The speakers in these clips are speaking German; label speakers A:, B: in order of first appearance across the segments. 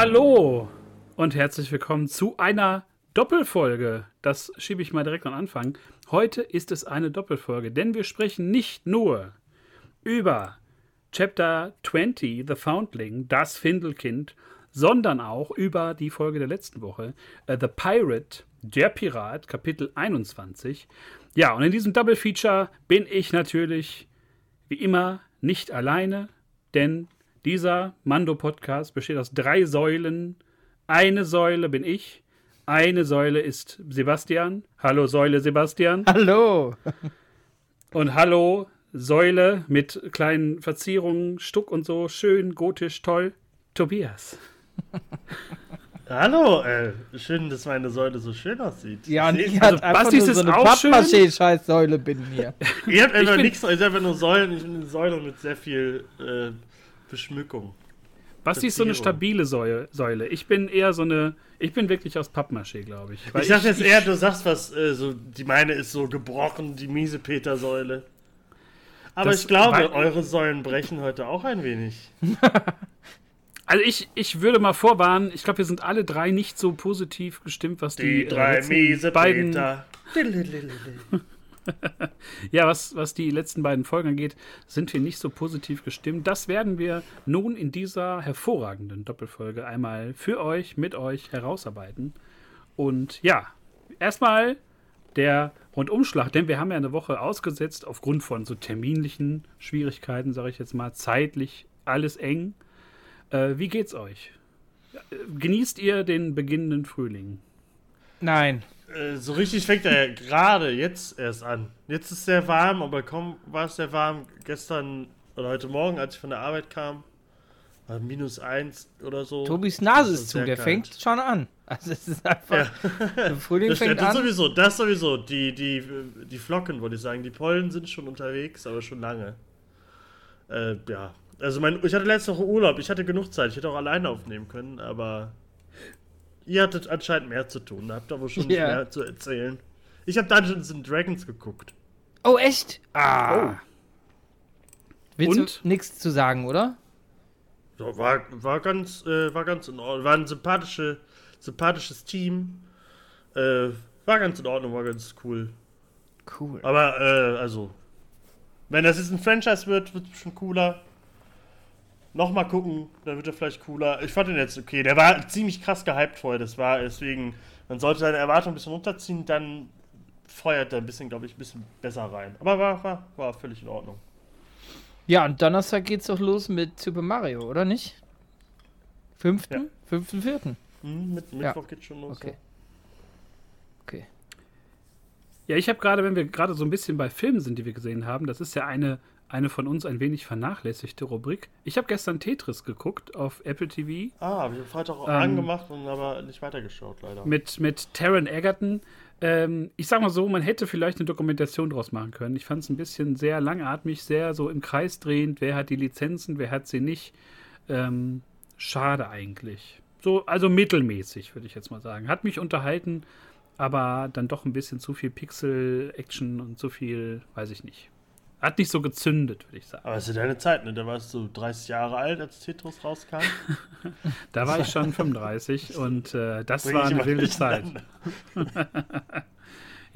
A: Hallo und herzlich willkommen zu einer Doppelfolge. Das schiebe ich mal direkt am Anfang. Heute ist es eine Doppelfolge, denn wir sprechen nicht nur über Chapter 20, The Foundling, das Findelkind, sondern auch über die Folge der letzten Woche, uh, The Pirate, der Pirat, Kapitel 21. Ja, und in diesem Double Feature bin ich natürlich wie immer nicht alleine, denn dieser Mando-Podcast besteht aus drei Säulen. Eine Säule bin ich, eine Säule ist Sebastian. Hallo Säule Sebastian.
B: Hallo.
A: Und hallo Säule mit kleinen Verzierungen, Stuck und so, schön, gotisch, toll. Tobias.
C: Hallo, äh, schön, dass meine Säule so schön aussieht.
B: Ja, und ich
A: also
B: einfach nur so
A: ist
B: eine. Pappmaché-Scheiß-Säule bin hier.
C: Ihr habt einfach nichts, ihr einfach nur Säulen, ich bin eine Säule mit sehr viel äh, Beschmückung.
A: Basti ist so eine stabile Säule. Ich bin eher so eine, ich bin wirklich aus Pappmaché, glaube ich.
C: Ich dachte jetzt eher, du sagst was, äh, so, die meine ist so gebrochen, die miese Peter-Säule. Aber ich glaube, eure Säulen brechen heute auch ein wenig.
A: Also ich, ich würde mal vorwarnen, ich glaube, wir sind alle drei nicht so positiv gestimmt, was die,
C: Die
A: äh,
C: drei miese
A: beiden,
C: Peter.
A: ja, was, was die letzten beiden Folgen angeht, sind wir nicht so positiv gestimmt. Das werden wir nun in dieser hervorragenden Doppelfolge einmal für euch, mit euch herausarbeiten. Und ja, erstmal der Rundumschlag, denn wir haben ja eine Woche ausgesetzt aufgrund von so terminlichen Schwierigkeiten, sage ich jetzt mal, zeitlich alles eng. Äh, wie geht's euch? Genießt ihr den beginnenden Frühling?
B: Nein.
C: Äh, so richtig fängt er ja gerade jetzt erst an. Jetzt ist es sehr warm, aber kaum war es sehr warm. Gestern oder heute Morgen, als ich von der Arbeit kam, war minus eins oder so.
B: Tobis Nase
C: Das
B: ist zu, der
C: kalt.
B: fängt schon an. Also es ist einfach. Der Frühling
C: Das,
B: fängt
C: das
B: an.
C: sowieso, das sowieso. Die, die, die Flocken, wollte ich sagen. Die Pollen sind schon unterwegs, aber schon lange. Äh, ja. Also mein, ich hatte letzte Woche Urlaub, ich hatte genug Zeit, ich hätte auch alleine aufnehmen können, aber ihr hattet anscheinend mehr zu tun, habt aber schon
B: Ja.
C: mehr zu erzählen. Ich habe Dungeons and Dragons geguckt.
B: Oh, echt? Ah. Willst
A: Und?
B: du nichts zu sagen, oder?
C: Ja, war, war ganz, äh, war ganz in Ordnung. War ein sympathische, sympathisches Team. Äh, war ganz in Ordnung, war ganz cool.
B: Cool.
C: Aber, äh, also, wenn das jetzt ein Franchise wird, wird es schon cooler. Nochmal gucken, dann wird er vielleicht cooler. Ich fand den jetzt okay. Der war ziemlich krass gehypt vorher. Das war deswegen, man sollte seine Erwartungen ein bisschen runterziehen, dann feuert er ein bisschen, glaube ich, ein bisschen besser rein. Aber war, war, war völlig in Ordnung.
B: Ja, und Donnerstag geht's doch los mit Super Mario, oder nicht? Fünften?
C: Ja.
B: Fünften, vierten.
C: Hm, mit
B: Ja.
C: Mittwoch geht's schon los.
B: Okay. Okay.
A: Ja, ich habe gerade, wenn wir gerade so ein bisschen bei Filmen sind, die wir gesehen haben, das ist ja eine, eine von uns ein wenig vernachlässigte Rubrik. Ich habe gestern Tetris geguckt auf Apple TV
C: Ah, hab ich am Freitag auch
A: Ähm,
C: angemacht und aber nicht weitergeschaut, leider.
A: mit, mit Taron Egerton. Ähm, ich sag mal so, man hätte vielleicht eine Dokumentation draus machen können. Ich fand es ein bisschen sehr langatmig, sehr so im Kreis drehend. Wer hat die Lizenzen, wer hat sie nicht? Ähm, schade eigentlich. So, also mittelmäßig, würde ich jetzt mal sagen. Hat mich unterhalten, aber dann doch ein bisschen zu viel Pixel-Action und zu viel, weiß ich nicht. Hat nicht so gezündet, würde ich sagen.
C: Aber es ist ja deine Zeit, ne? Da warst du 30 Jahre alt, als Tetris rauskam.
A: Da war ich schon 35 und äh, das
C: Bring
A: war eine wilde Zeit.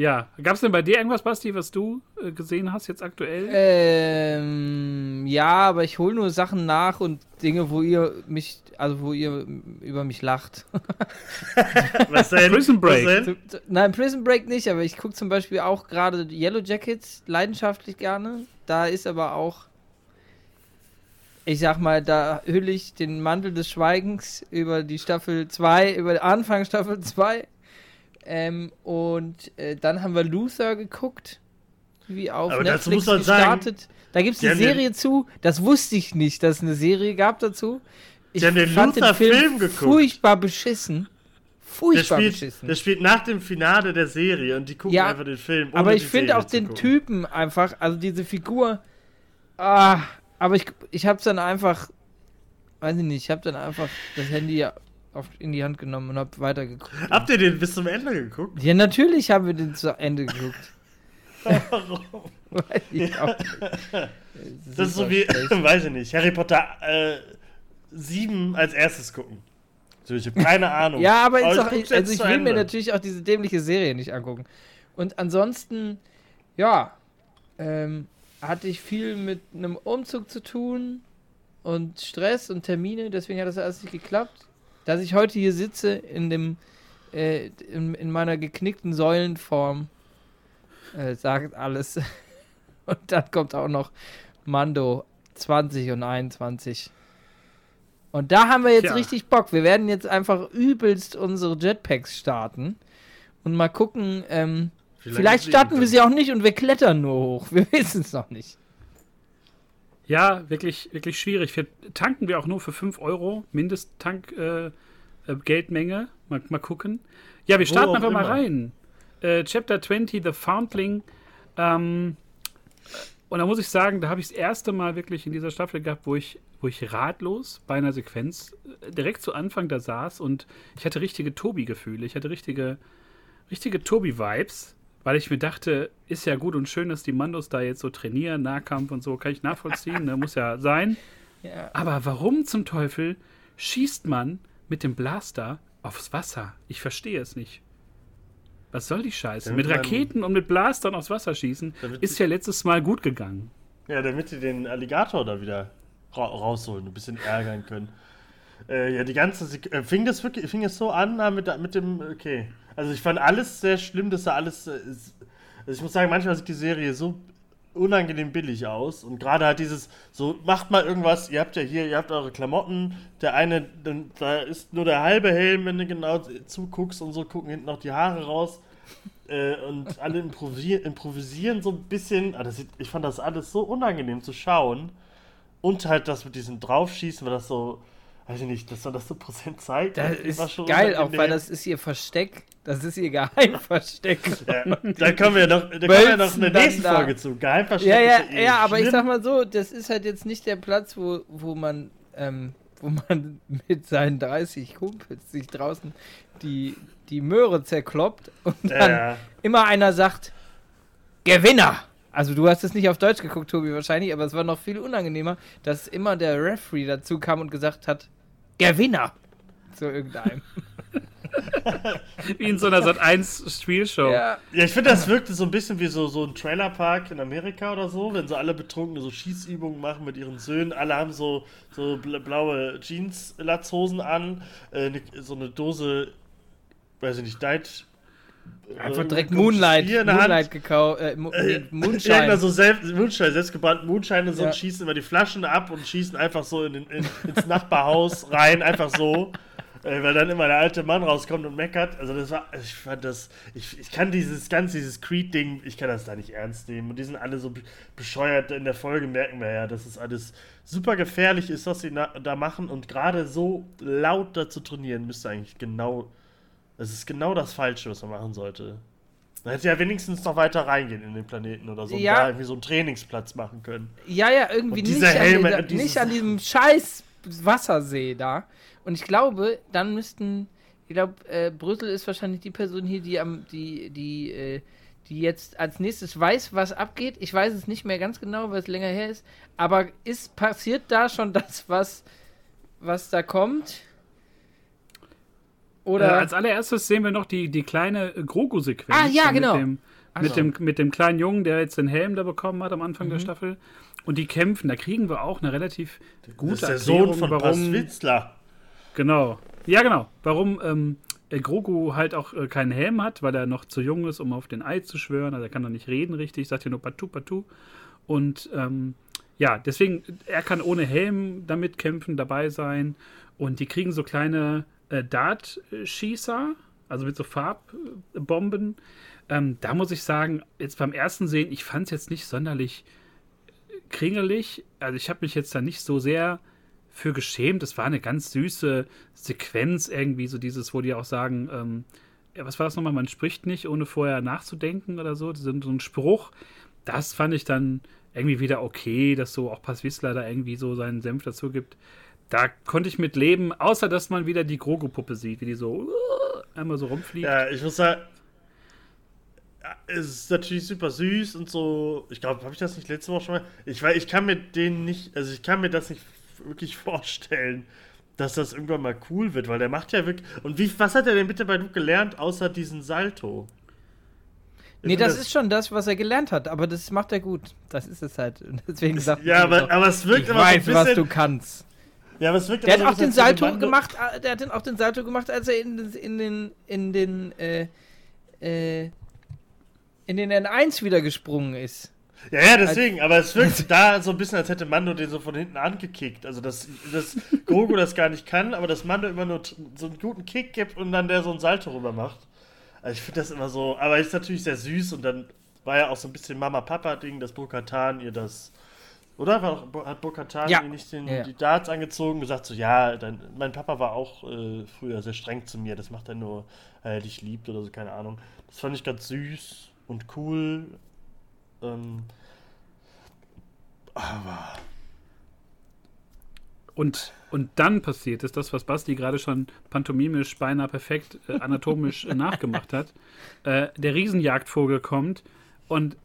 A: Ja, gab es denn bei dir irgendwas, Basti, was du äh, gesehen hast jetzt aktuell?
B: Ähm, ja, aber ich hole nur Sachen nach und Dinge, wo ihr mich, also wo ihr über mich lacht.
C: Was denn?
A: Prison Break.
C: Was denn?
B: Nein, Prison Break nicht, aber ich gucke zum Beispiel auch gerade Yellow Jackets leidenschaftlich gerne. Da ist aber auch, ich sag mal, da hülle ich den Mantel des Schweigens über die Staffel 2, über den Anfang Staffel 2. Ähm, und äh, dann haben wir Luther geguckt, wie auf
C: Aber
B: Netflix
C: muss man sagen,
B: gestartet. da gibt es eine
C: haben den-
B: Serie zu, das wusste ich nicht, dass es eine Serie gab dazu. Ich
C: den
B: fand den
C: Luther-Film
B: Film
C: geguckt.
B: furchtbar beschissen.
C: Der
B: Furchtbar
C: spielt,
B: beschissen.
C: der spielt nach dem Finale der Serie und die gucken
B: Ja,
C: einfach den Film.
B: Aber ich finde
C: Serie
B: auch den
C: gucken.
B: Typen einfach, also diese Figur. Ah, aber ich, ich habe dann einfach, weiß ich nicht, ich habe dann einfach das Handy auf, in die Hand genommen und habe weitergeguckt.
C: Habt ihr den bis zum Ende geguckt?
B: Ja, natürlich haben wir den zu Ende geguckt.
C: Warum?
B: Weiß ich auch nicht.
C: Das ist so wie, weiß ich nicht, Harry Potter äh, 7 als erstes gucken. So, ich habe keine Ahnung.
B: Ja, aber,
C: ich
B: doch,
C: jetzt
B: also ich will mir
C: Ende.
B: natürlich auch diese dämliche Serie nicht angucken. Und ansonsten, ja, ähm, hatte ich viel mit einem Umzug zu tun und Stress und Termine, deswegen hat das alles nicht geklappt. Dass ich heute hier sitze in dem, äh, in, in meiner geknickten Säulenform, äh, sagt alles. Und dann kommt auch noch Mando 20 und 21. Und da haben wir jetzt
A: Tja.
B: richtig Bock. Wir werden jetzt einfach übelst unsere Jetpacks starten und mal gucken. Ähm, vielleicht
C: fliegen
B: starten wir sie auch nicht und wir klettern nur hoch. Wir wissen es noch nicht.
A: Ja, wirklich, wirklich schwierig. Wir tanken wir auch nur für 5 Euro, Mindesttank-Geldmenge. Äh, Geldmenge. mal, mal gucken. Ja, wir starten einfach mal
C: immer.
A: rein. Äh, Chapter 20, The Foundling. Ähm, und da muss ich sagen, da habe ich das erste Mal wirklich in dieser Staffel gehabt, wo ich, wo ich ratlos bei einer Sequenz äh, direkt zu Anfang da saß und ich hatte richtige Tobi-Gefühle. Ich hatte richtige, richtige Tobi-Vibes, weil ich mir dachte, ist ja gut und schön, dass die Mandos da jetzt so trainieren, Nahkampf und so, kann ich nachvollziehen, ne, muss ja sein.
B: Ja.
A: Aber warum zum Teufel schießt man mit dem Blaster aufs Wasser? Ich verstehe es nicht. Was soll die Scheiße?
C: Damit
A: mit
C: man-
A: Raketen und mit Blastern aufs Wasser schießen ist ja letztes Mal gut gegangen.
C: Ja, damit sie den Alligator da wieder ra rausholen, ein bisschen ärgern können. Äh, ja, die ganze Sek äh, fing das wirklich, fing es so an äh, mit, mit dem, okay. Also ich fand alles sehr schlimm, dass da alles, äh, also ich muss sagen, manchmal sieht die Serie so unangenehm billig aus und gerade halt dieses, so macht mal irgendwas, ihr habt ja hier, ihr habt eure Klamotten, der eine, da ist nur der halbe Helm, wenn du genau zuguckst und so gucken hinten noch die Haare raus. Äh, und alle improvisieren, improvisieren so ein bisschen. Ah, sieht, ich fand das alles so unangenehm zu schauen. Und halt das mit diesem Draufschießen, weil das so, weiß ich nicht, dass man das so präsent zeigt.
B: Das ist
C: schon
B: geil, auch weil das ist ihr Versteck. Das ist ihr Geheimversteck.
C: Ja, da kommen wir noch, da kommen wir noch in der nächsten. Folge zu. Geheimversteck
B: Ja, ja,
C: ist eh
B: ja, aber ich sag mal so, das ist halt jetzt nicht der Platz, wo, wo man, ähm, wo man mit seinen 30 Kumpels sich draußen die, die Möhre zerkloppt und
C: Ja,
B: dann
C: ja.
B: immer einer sagt, Gewinner! Also du hast es nicht auf Deutsch geguckt, Tobi, wahrscheinlich, aber es war noch viel unangenehmer, dass immer der Referee dazu kam und gesagt hat, Gewinner! Zu irgendeinem.
A: Wie in so einer Sat 1 Spielshow.
B: ja.
C: Ja, ich finde, das wirkte so ein bisschen wie so, so ein Trailerpark in Amerika oder so, wenn so alle Betrunkene so Schießübungen machen mit ihren Söhnen. Alle haben so, so bla- blaue Jeans-Latzhosen an, äh, ne, so eine Dose, weiß ich nicht, Diet.
B: Einfach
C: äh,
B: direkt
C: kommt
B: Moonlight. Moonlight gekauft, äh, Mo
C: Äh,
B: nee, Moonshine.
C: Irgendwann so selbst, Moonshine, selbstgebrannten Moonshine und so
B: Ja.
C: und schießen immer die Flaschen ab und schießen einfach so in, in, ins Nachbarhaus rein, einfach so. Weil dann immer der alte Mann rauskommt und meckert. Also das war, ich fand das, ich, ich kann dieses ganz, dieses Creed-Ding, ich kann das da nicht ernst nehmen. Und die sind alle so be- bescheuert. In der Folge merken wir ja, dass es alles super gefährlich ist, was sie da machen. Und gerade so laut da zu trainieren, müsste eigentlich genau, das ist genau das Falsche, was man machen sollte. Man hätte ja wenigstens noch weiter reingehen in den Planeten oder so.
B: Ja.
C: Und da irgendwie so einen Trainingsplatz machen können.
B: Ja, ja, irgendwie nicht,
C: Helme,
B: an,
C: dieses-
B: nicht an diesem scheiß Wassersee da. Und ich glaube, dann müssten, ich glaube, äh, Brüssel ist wahrscheinlich die Person hier, die am, die, die, äh, die jetzt als nächstes weiß, was abgeht. Ich weiß es nicht mehr ganz genau, weil es länger her ist. Aber ist passiert da schon das, was, was da kommt?
A: Äh,
B: Oder?
A: als allererstes sehen wir noch die, die kleine äh, Grogu-Sequenz.
B: Ah, ja,
A: mit
B: genau.
A: Dem,
B: Ach
A: mit, dem, mit dem kleinen Jungen, der jetzt den Helm da bekommen hat am Anfang
B: Mhm.
A: der Staffel. Und die kämpfen. Da kriegen wir auch eine relativ gute
C: das ist der
A: Erklärung,
C: Sohn von
A: warum.
C: Paswitzler.
A: Genau. Ja, genau. Warum ähm, äh, Grogu halt auch äh, keinen Helm hat, weil er noch zu jung ist, um auf den Ei zu schwören. Also er kann noch nicht reden richtig, sagt ja nur Patu Patu. Und ähm, ja, deswegen, er kann ohne Helm damit kämpfen, dabei sein. Und die kriegen so kleine äh, Dart-Schießer, also mit so Farbbomben. Ähm, da muss ich sagen, jetzt beim ersten Sehen, ich fand es jetzt nicht sonderlich kringelig. Also ich habe mich jetzt da nicht so sehr für geschämt. Es war eine ganz süße Sequenz irgendwie, so dieses, wo die auch sagen, ähm, was war das nochmal? Man spricht nicht, ohne vorher nachzudenken oder so. So ein Spruch. Das fand ich dann irgendwie wieder okay, dass so auch Passwissler da irgendwie so seinen Senf dazu gibt. Da konnte ich mit leben, außer dass man wieder die Grogu-Puppe sieht, wie die so uh, einmal so rumfliegt.
C: Ja, ich muss sagen, es ist natürlich super süß und so. Ich glaube, habe ich das nicht letzte Woche schon mal? Ich, weiß, ich kann mir den nicht, also ich kann mir das nicht wirklich vorstellen, dass das irgendwann mal cool wird, weil der macht ja wirklich. Und wie, was hat er denn bitte bei Luke gelernt, außer diesen Salto? Ich
B: Nee,
C: find
B: das, ist schon das, was er gelernt hat, aber das macht er gut. Das ist es halt. Und Deswegen sagt
C: Ja, aber, aber es wirkt
B: ich
C: immer
B: weiß,
C: so ein
B: was
C: bisschen.
B: du kannst.
C: ja, aber es wirkt
B: Der hat
C: immer
B: auch den Salto gemacht, äh, der hat den, auch den Salto gemacht, als er in, den- in den, in den, äh, äh, in den N1 wieder gesprungen ist.
C: Ja, ja, deswegen, aber es wirkt da so ein bisschen, als hätte Mando den so von hinten angekickt. Also, dass, dass Grogu das gar nicht kann, aber dass Mando immer nur so einen guten Kick gibt und dann der so einen Salto rüber macht. Also, ich finde das immer so, aber ist natürlich sehr süß und dann war ja auch so ein bisschen Mama-Papa-Ding, dass Bo-Katan ihr das. Oder? War hat Bo-Katan
B: Ja.
C: ihr nicht den,
B: Ja, ja.
C: die Darts angezogen und gesagt so, ja, dein, mein Papa war auch äh, früher sehr streng zu mir, das macht er nur, weil er dich liebt oder so, keine Ahnung. Das fand ich ganz süß und cool. Ähm, aber.
A: Und, und dann passiert es, das, was Basti gerade schon pantomimisch, beinahe perfekt äh, anatomisch nachgemacht hat. Äh, der Riesenjagdvogel kommt und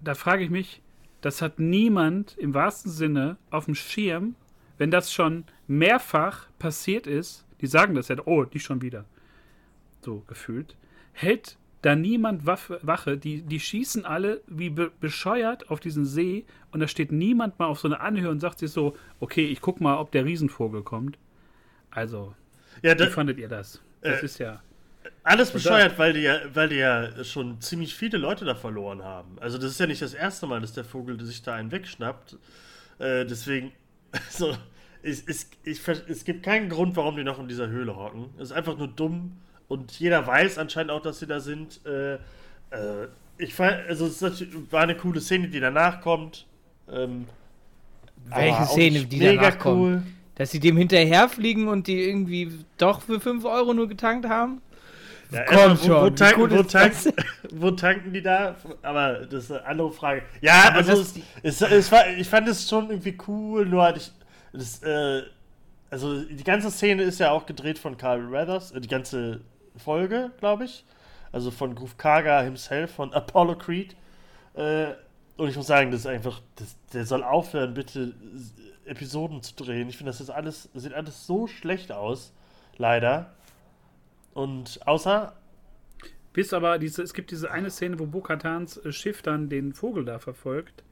A: da frage ich mich, das hat niemand im wahrsten Sinne auf dem Schirm, wenn das schon mehrfach passiert ist. Die sagen das ja, oh, die schon wieder. So gefühlt. Hält da niemand Waffe, Wache, die, die schießen alle wie be bescheuert auf diesen See und da steht niemand mal auf so eine Anhöhe und sagt sich so, okay, ich guck mal, ob der Riesenvogel kommt. Also,
C: Ja,
A: wie
C: da,
A: fandet ihr das? Das
C: äh,
A: ist ja.
C: alles bescheuert, weil die, ja, weil die ja schon ziemlich viele Leute da verloren haben. Also, das ist ja nicht das erste Mal, dass der Vogel sich da einen wegschnappt. Äh, deswegen, also, es, es, ich, es gibt keinen Grund, warum die noch in dieser Höhle hocken. Es ist einfach nur dumm und jeder weiß anscheinend auch, dass sie da sind. Äh, äh, ich fand, also, es war eine coole Szene, die danach kommt. Ähm,
B: Welche Szene, die
C: mega
B: danach kommt?
C: cool.
B: Dass sie dem hinterherfliegen und die irgendwie doch für 5 Euro nur getankt haben?
C: Ja,
B: Komm
C: erstmal, wo, wo, tanken,
B: cool
C: wo, tanken, wo tanken die da? Aber das ist eine andere Frage. Ja,
B: Aber
C: also es, es, es war, ich fand es schon irgendwie cool, nur hatte ich. Das, äh, also die ganze Szene ist ja auch gedreht von Carl Weathers, äh, die ganze Folge, glaube ich. Also von Groove Kaga himself, von Apollo Creed. Äh, und ich muss sagen, das ist einfach, das, der soll aufhören, bitte Episoden zu drehen. Ich finde, das ist alles, sieht alles so schlecht aus, leider. Und außer
A: Bis aber diese, es gibt diese eine Szene, wo Bo-Katans äh, Schiff dann den Vogel da verfolgt.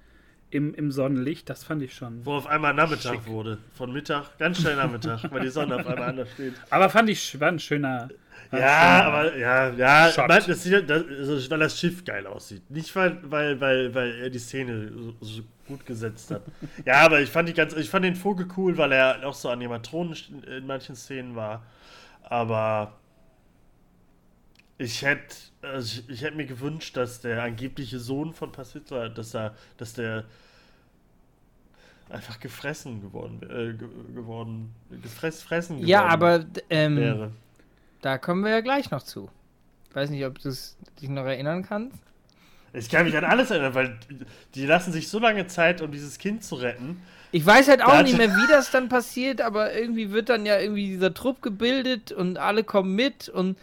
A: Im, Im Sonnenlicht, das fand ich schon.
C: Wo auf einmal Nachmittag
A: Schick.
C: wurde. Von Mittag, ganz schnell Nachmittag, weil die Sonne auf einmal anders steht.
A: Aber fand ich war ein schöner. war
C: Ja,
A: schöner-
C: aber ja, ja,
A: Shot.
C: man, das sieht, das, also, weil das Schiff geil aussieht. Nicht weil, weil, weil, weil er die Szene so, so gut gesetzt hat. ja, aber ich fand die ganz, ich fand den Vogel cool, weil er auch so Animatronen in manchen Szenen war. Aber ich hätte, also ich, ich hätte mir gewünscht, dass der angebliche Sohn von Pasitza, dass er, dass der einfach gefressen geworden, äh, ge geworden, gefressen fressen
B: Ja,
C: geworden
B: aber ähm,
C: wäre.
B: da kommen wir ja gleich noch zu. Weiß nicht, ob du dich noch erinnern kannst.
C: Ich kann mich an alles erinnern, weil die lassen sich so lange Zeit, um dieses Kind zu retten.
B: Ich weiß halt auch nicht mehr, wie das dann passiert, aber irgendwie wird dann ja irgendwie dieser Trupp gebildet und alle kommen mit und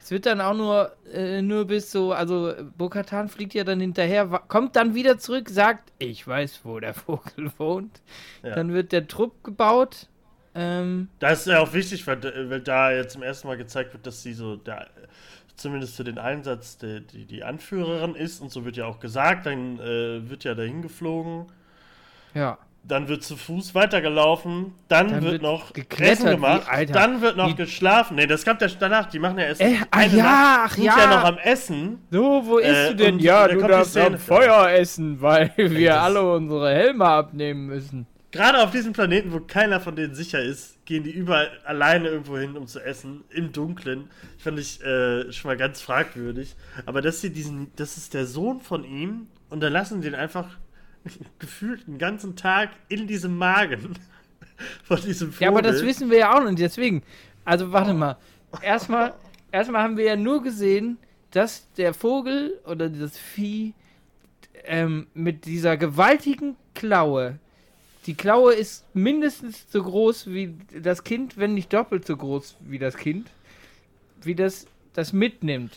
B: es wird dann auch nur, äh, nur bis so, also Bokatan fliegt ja dann hinterher, kommt dann wieder zurück, sagt, ich weiß, wo der Vogel wohnt.
C: Ja.
B: Dann wird der Trupp gebaut. Ähm,
C: Das ist ja auch wichtig, weil, weil da jetzt zum ersten Mal gezeigt wird, dass sie so der, zumindest für den Einsatz der, die, die Anführerin ist und so wird ja auch gesagt, dann äh, wird ja dahin geflogen,
B: ja.
C: Dann wird zu Fuß weitergelaufen, dann,
B: Dann
C: wird,
B: wird
C: noch
B: geklettert,
C: Essen gemacht,
B: wie- Alter,
C: dann wird noch
B: wie-
C: geschlafen. Nee, das kommt ja danach, die machen ja erst
B: Äh,
C: eine
B: ja,
C: Nacht,
B: ach
C: sind
B: ja.
C: noch am Essen.
B: So, wo isst
C: Äh,
B: du denn?
C: und
B: Ja,
C: da
B: du darfst am. Feuer essen, weil wir alle unsere Helme abnehmen müssen.
C: Gerade auf diesem Planeten, wo keiner von denen sicher ist, gehen die überall alleine irgendwo hin, um zu essen, im Dunkeln. Fand ich äh, schon mal ganz fragwürdig. Aber dass sie diesen, das ist der Sohn von ihm und dann lassen sie den einfach gefühlt einen ganzen Tag in diesem Magen von diesem Vogel.
B: Ja, aber das wissen wir ja auch nicht. Deswegen, also warte mal. Erstmal, erstmal haben wir ja nur gesehen, dass der Vogel oder das Vieh ähm, mit dieser gewaltigen Klaue, die Klaue ist mindestens so groß wie das Kind, wenn nicht doppelt so groß wie das Kind, wie das das mitnimmt.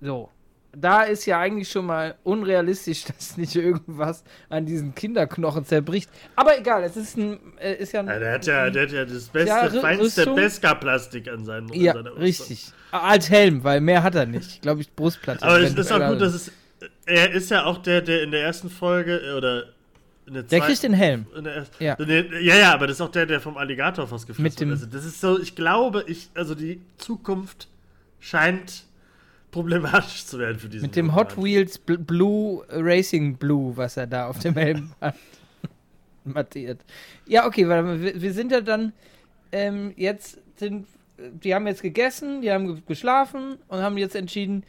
B: So. Da ist ja eigentlich schon mal unrealistisch, dass nicht irgendwas an diesen Kinderknochen zerbricht. Aber egal, es ist ein, äh, ist ja ein.
C: Ja, der, hat ja, der hat ja das beste,
B: Ja,
C: feinste
B: Rüstung.
C: Beskar-Plastik an seinen an
B: ja, richtig. Als Helm, weil mehr hat er nicht. Glaube ich, Brustplatte.
C: Aber es ist auch gut, dass es. Er ist ja auch der, der in der ersten Folge äh, oder in der
B: Der kriegt den Helm.
C: der
B: Ja.
C: ja. ja, ja, aber das ist auch der, der vom Alligator fast gefressen
B: Mit dem-
C: wird. Also das ist so, ich glaube, ich, also die Zukunft scheint problematisch zu werden für diesen
B: Mit dem. Hot Wheels Bl Blue äh, Racing Blue, was er da auf dem Helm hat. Mattiert. Ja, okay, warte mal, wir, wir sind ja dann ähm, jetzt sind die haben jetzt gegessen, die haben ge geschlafen und haben jetzt entschieden,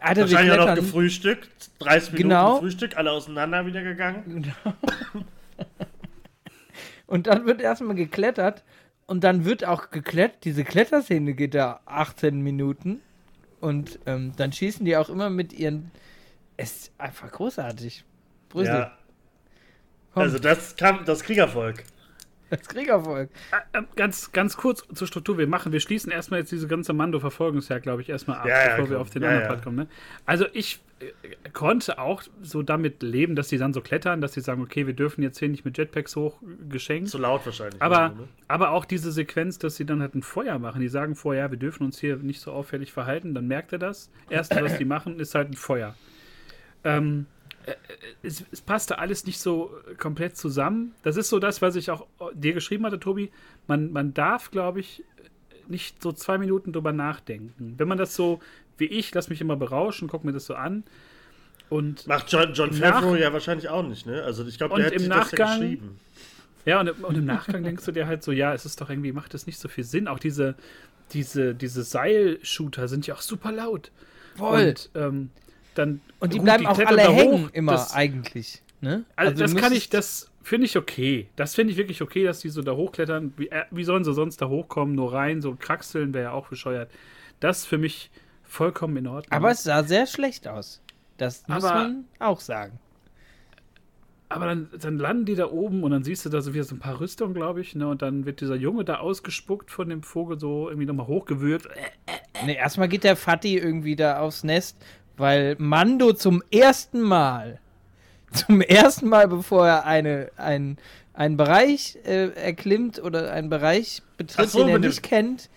B: Alter, wir
C: Wahrscheinlich auch noch gefrühstückt. 30 Minuten
B: Genau.
C: Frühstück, alle auseinander wieder gegangen.
B: Und dann wird erstmal geklettert und dann wird auch geklettert. Diese Kletterszene geht da 18 Minuten und ähm, dann schießen die auch immer mit ihren. Es ist einfach großartig. Brüssel,
C: Ja.
B: komm,
C: Also das kam das Kriegervolk.
B: Das Kriegervolk.
A: Äh, ganz, ganz kurz zur Struktur. Wir machen, wir schließen erstmal jetzt diese ganze Mando-Verfolgungsjagd, glaube ich, erstmal ab,
C: Ja, ja,
A: bevor wir
C: komm.
A: auf den
C: Ja,
A: anderen
C: ja.
A: Part kommen. Ne? Also ich äh, konnte auch so damit leben, dass die dann so klettern, dass die sagen, okay, wir dürfen jetzt hier nicht mit Jetpacks hoch äh, geschenkt.
C: Zu laut wahrscheinlich.
A: Aber,
C: ne?
A: aber auch diese Sequenz, dass sie dann halt ein Feuer machen. Die sagen vorher, ja, wir dürfen uns hier nicht so auffällig verhalten. Dann merkt er das. Erste, was die machen, ist halt ein Feuer. Ähm, äh, es, es passte alles nicht so komplett zusammen. Das ist so das, was ich auch dir geschrieben hatte, Tobi. Man, man darf, glaube ich, nicht so zwei Minuten drüber nachdenken. Wenn man das so, wie ich, lass mich immer berauschen, guck mir das so an. Und
C: Macht John, John Favreau ja wahrscheinlich auch nicht, ne? Also ich glaube,
A: Und
C: der hat
A: im
C: sich das ja
A: Nachgang-
C: geschrieben.
A: Ja, und, im- und im Nachgang denkst du dir halt so, ja, es ist doch irgendwie, macht das nicht so viel Sinn. Auch diese, diese, diese Seilshooter sind ja auch super laut.
B: Voll.
A: Und ähm, dann.
B: Und die
A: gut,
B: bleiben auch
A: klettern
B: alle hängen
A: hoch.
B: immer
A: Das,
B: eigentlich. Ne?
A: also, das
B: du
A: kann ich, das finde ich okay. Das finde ich wirklich okay, dass die so da hochklettern. Wie, äh, wie sollen sie sonst da hochkommen? Nur rein, so kraxeln wäre ja auch bescheuert. Das für mich vollkommen in Ordnung.
B: Aber es sah sehr schlecht aus. Das muss
A: Aber-
B: man auch sagen.
A: Aber dann, dann landen die da oben und dann siehst du da so wieder so ein paar Rüstungen, glaube ich, ne? Und dann wird dieser Junge da ausgespuckt von dem Vogel so irgendwie nochmal hochgewürgt.
B: Ne, erstmal geht der Fatih irgendwie da aufs Nest, weil Mando zum ersten Mal, zum ersten Mal, bevor er eine, ein, einen Bereich äh, erklimmt oder einen Bereich betritt,
C: so,
B: den er nicht kennt,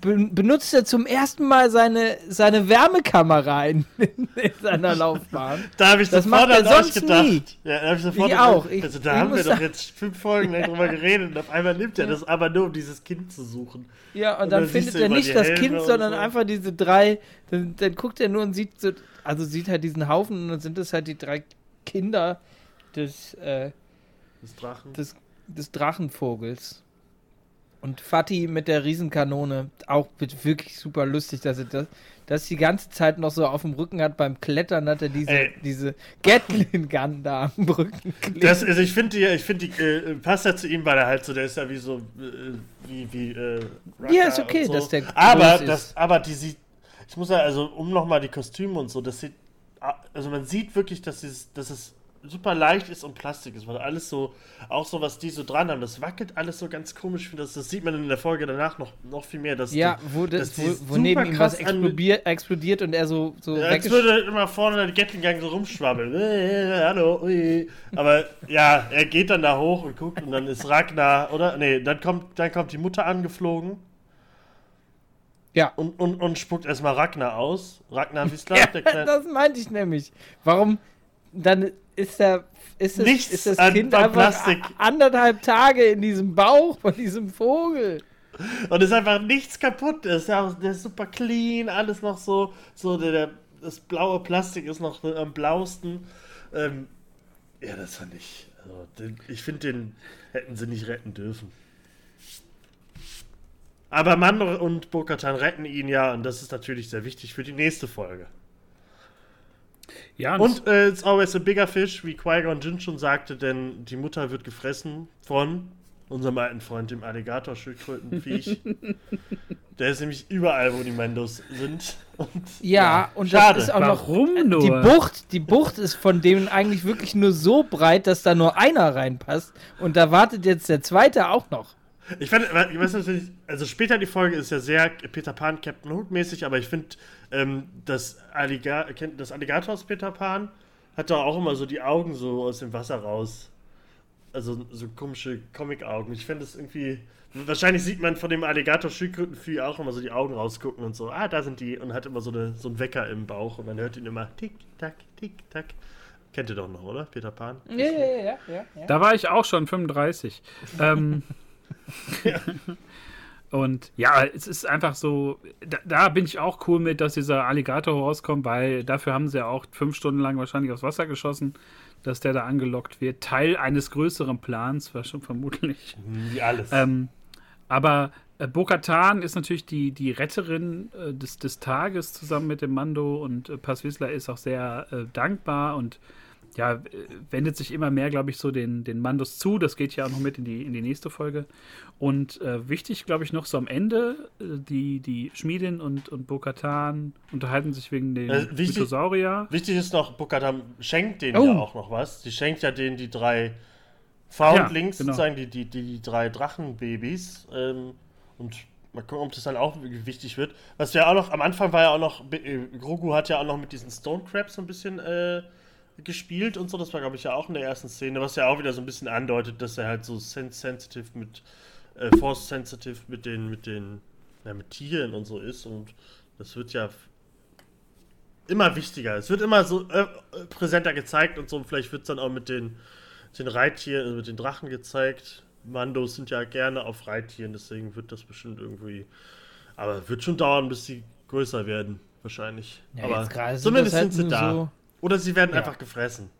B: be benutzt er zum ersten Mal seine, seine Wärmekamera in, in seiner Laufbahn.
C: Da habe ich
B: Das
C: sofort
B: macht er
C: an euch
B: sonst
C: gedacht.
B: nie.
C: Ja, da habe ich sofort
B: Ich auch. Ich-
C: also da haben wir doch jetzt fünf Folgen lang drüber geredet und auf einmal nimmt er das aber nur, um dieses Kind zu suchen.
B: Ja, und,
C: Und
B: dann
C: dann
B: findet er nicht das
C: Helme
B: Kind, sondern
C: so.
B: einfach diese drei. Dann, dann guckt er nur und sieht so, also sieht halt diesen Haufen und dann sind es halt die drei Kinder des, äh,
C: Das Drachen.
B: des, des Drachenvogels. Und Fatih mit der Riesenkanone, auch wirklich super lustig, dass er das, das die ganze Zeit noch so auf dem Rücken hat. Beim Klettern hat er diese,
C: Ey.
B: diese Gatling-Gun da am Rücken.
C: Das, also ich finde ich finde die, äh, passt ja zu ihm, weil er halt so, der ist ja wie so, äh, wie, wie, äh,
B: Ja, ist okay,
C: so.
B: dass der
C: Aber, das,
B: ist.
C: aber die sieht, ich muss ja, also, um nochmal die Kostüme und so, das sieht, also man sieht wirklich, dass, dieses, dass es super leicht ist und Plastik ist, weil alles so, auch so, was die so dran haben, das wackelt alles so ganz komisch, das, das sieht man in der Folge danach noch, noch viel mehr, dass
B: Ja,
C: die,
B: wo, das, wo, wo neben ihm was explodiert, explodiert und er so, so
C: Ja, würde immer vorne der Gatling-Gang so rumschwabbeln. Äh, hallo, ui. Aber ja, er geht dann da hoch und guckt und dann ist Ragnar, oder? Nee, dann kommt, dann kommt die Mutter angeflogen
B: Ja.
C: und, und, und spuckt erstmal Ragnar aus. Ragnar Wissler,
B: Ja,
C: der kleine.
B: das meinte ich nämlich. Warum dann ist der ist das,
C: Nichts
B: ist das
C: an-
B: Kind
C: an
B: einfach
C: Plastik.
B: anderthalb Tage in diesem Bauch von diesem Vogel.
C: Und ist einfach nichts kaputt. Der ist, ja, der ist super clean, alles noch so. so der, der, das blaue Plastik ist noch am blauesten. Ähm, ja, das fand ich. Also, den, ich finde, den hätten sie nicht retten dürfen. Aber Mando und Bo-Katan retten ihn ja, und das ist natürlich sehr wichtig für die nächste Folge.
A: Ja,
C: Und äh, it's always a bigger fish, wie Qui-Gon Jinn schon sagte, denn die Mutter wird gefressen von unserem alten Freund, dem Alligator-Schildkrötenviech. Der ist nämlich überall, wo die Mandos sind. Und
B: Ja, und
C: schade.
B: das ist auch noch
A: nur?
B: die Bucht, die Bucht ist von denen eigentlich wirklich nur so breit, dass da nur einer reinpasst und da wartet jetzt der zweite auch noch.
C: Ich fand, ich weiß nicht, also später die Folge ist ja sehr Peter Pan, Captain Hook mäßig, aber ich finde, ähm, das, Alliga das Alligator aus Peter Pan hat doch auch immer so die Augen so aus dem Wasser raus. Also so komische Comic-Augen. Ich finde das irgendwie. Wahrscheinlich sieht man von dem Alligator-Schildkrötenvieh auch immer so die Augen rausgucken und so, ah, da sind die und hat immer so, eine, so einen Wecker im Bauch und man hört ihn immer tick, tack, tick, tack. Kennt ihr doch noch, oder? Peter Pan?
B: Ja, ja, ja, ja, ja.
A: Da war ich auch schon 35. ähm,
C: Ja.
A: Und ja, es ist einfach so, da, da bin ich auch cool mit, dass dieser Alligator rauskommt, weil dafür haben sie ja auch fünf Stunden lang wahrscheinlich aufs Wasser geschossen, dass der da angelockt wird. Teil eines größeren Plans, war schon vermutlich.
C: Wie alles.
A: Ähm, aber äh, Bo-Katan ist natürlich die, die Retterin äh, des, des Tages zusammen mit dem Mando und äh, Paz Vizsla ist auch sehr äh, dankbar und ja, äh, wendet sich immer mehr, glaube ich, so den, den Mandos zu. Das geht ja auch noch mit in die, in die nächste Folge. Und äh, wichtig, glaube ich, noch so am Ende, äh, die, die Schmiedin und, und Bo-Katan unterhalten sich wegen den
C: Äh, wichtig-
A: Mythosaurier.
C: Wichtig ist noch, Bukadam schenkt denen
A: Oh.
C: ja auch noch was. Die schenkt ja denen die drei Foundlings,
A: Ja, genau.
C: sozusagen, die, die, die, die drei Drachenbabys. Ähm, und mal gucken, ob das dann auch wichtig wird. Was ja auch noch, am Anfang war ja auch noch, äh, Grogu hat ja auch noch mit diesen Stone Crabs so ein bisschen äh, gespielt und so. Das war, glaube ich, ja auch in der ersten Szene, was ja auch wieder so ein bisschen andeutet, dass er halt so sen sensitive mit, äh, Force sensitive mit den, mit den, ja, mit Tieren und so ist. Und das wird ja immer wichtiger. Es wird immer so äh, präsenter gezeigt und so. Und vielleicht wird es dann auch mit den, den Reittieren, also mit den Drachen gezeigt. Mandos sind ja gerne auf Reittieren, deswegen wird das bestimmt irgendwie. Aber wird schon dauern, bis sie größer werden, wahrscheinlich.
B: Ja,
C: Aber zumindest
B: halt
C: sind sie
B: nur
C: da.
B: so-
C: Oder sie werden
B: Ja.
C: einfach gefressen.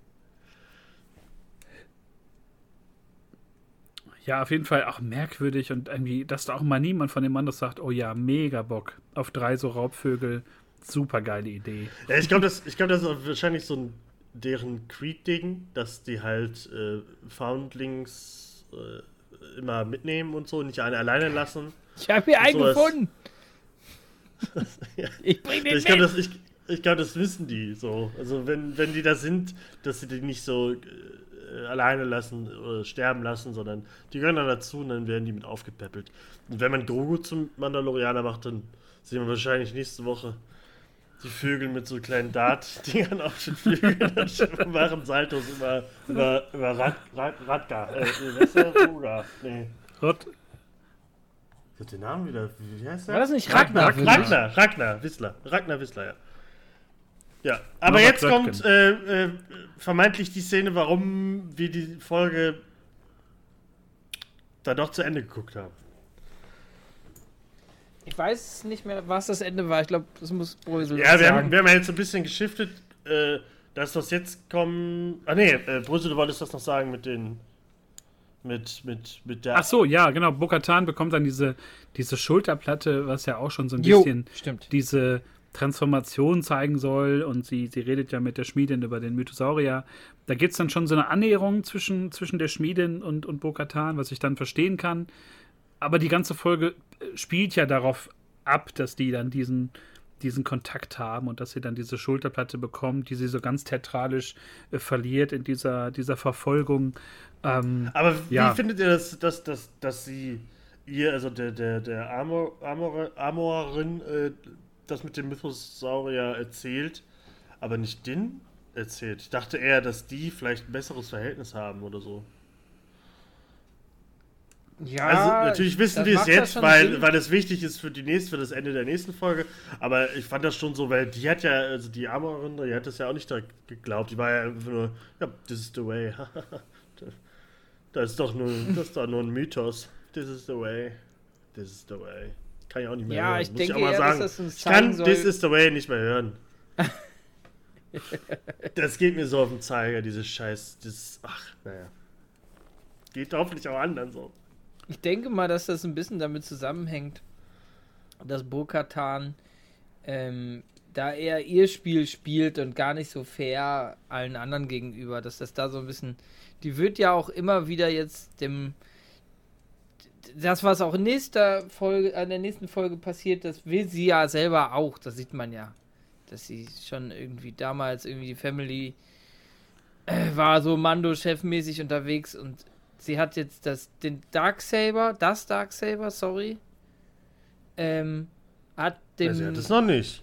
A: Ja, auf jeden Fall auch merkwürdig und irgendwie, dass da auch mal niemand von dem Mandos sagt, oh ja, mega Bock auf drei so Raubvögel. Super geile Idee.
C: Ja, ich glaube, das, ich glaub, das ist auch wahrscheinlich so ein deren Creed-Ding, dass die halt äh, Foundlings äh, immer mitnehmen und so, nicht eine alleine lassen.
B: Ich habe hier einen
C: Sowas.
B: gefunden.
C: Ja.
B: Ich bring den
C: Ich glaube,
B: mit.
C: das, ich, ich glaub, das wissen die so. Also wenn, wenn die da sind, dass sie die nicht so äh, alleine lassen oder sterben lassen, sondern die gehören dann dazu und dann werden die mit aufgepäppelt. Und wenn man Grogu zum Mandalorianer macht, dann sehen wir wahrscheinlich nächste Woche die Vögel mit so kleinen Dart-Dingern auf den Flügeln und machen Saltos über, über, über Rad, Rad, Radgar. Äh, nee, was ist der? Ruga. Nee.
A: Rot,
C: Ich hab den Namen wieder. Wie wie heißt der?
B: War das nicht Ragnar?
C: Ragnar, Ragnar, Ragnar Wissler. Ragnar Wissler, ja. Ja, aber
A: Norbert
C: jetzt
A: Blödgen.
C: kommt äh, äh, vermeintlich die Szene, warum wir die Folge da doch zu Ende geguckt haben.
B: Ich weiß nicht mehr, was das Ende war. Ich glaube, das muss Brösel
C: Ja, wir haben,
B: sagen.
C: wir haben ja jetzt ein bisschen geschiftet. Äh, das, was jetzt kommen. Ah, nee, äh, Brüssel, du wolltest das noch sagen mit den. Mit, mit, mit der.
A: Ach so, ja, genau. Bokatan bekommt dann diese, diese Schulterplatte, was ja auch schon so ein
B: Jo,
A: bisschen
B: stimmt.
A: diese Transformation zeigen soll. Und sie, sie redet ja mit der Schmiedin über den Mythosaurier. Da gibt es dann schon so eine Annäherung zwischen, zwischen der Schmiedin und, und Bokatan, was ich dann verstehen kann. Aber die ganze Folge äh, spielt ja darauf ab, dass die dann diesen, diesen Kontakt haben und dass sie dann diese Schulterplatte bekommt, die sie so ganz theatralisch äh, verliert in dieser, dieser Verfolgung. Ähm,
C: Aber wie
A: Ja.
C: findet ihr das, dass, dass, dass sie ihr, also der, der, der Amor, Amor, Amorin, äh, das mit dem Mythosaurier erzählt, aber nicht Din erzählt? Ich dachte eher, dass die vielleicht ein besseres Verhältnis haben oder so.
B: Ja,
C: also natürlich wissen wir es jetzt, weil,
B: Sinn.
C: weil das wichtig ist für die nächste, für das Ende der nächsten Folge. Aber ich fand das schon so, weil die hat ja, also die Amorin, die hat das ja auch nicht direkt geglaubt. Die war ja einfach nur, ja, this is the way. das ist doch nur, das ist doch nur ein Mythos. This is the way. This is the way. Kann ich auch nicht mehr
B: Ja,
C: hören.
B: ich
C: Muss
B: denke
C: auch mal
B: eher,
C: sagen.
B: dass das uns
C: ich kann
B: soll-
C: This is the way nicht mehr hören. das geht mir so auf den Zeiger, dieses Scheiß. Das, ach, naja. Geht hoffentlich auch anderen so.
B: Ich denke mal, dass das ein bisschen damit zusammenhängt, dass Bo-Katan ähm, da eher ihr Spiel spielt und gar nicht so fair allen anderen gegenüber, dass das da so ein bisschen. Die wird ja auch immer wieder jetzt dem. Das, was auch in nächster Folge, in der nächsten Folge passiert, das will sie ja selber auch. Das sieht man ja. Dass sie schon irgendwie damals irgendwie die Family äh, war so Mando-chefmäßig unterwegs und sie hat jetzt das, den Darksaber, das Darksaber, sorry. Ähm, hat den.
C: Also, sie hat es noch nicht.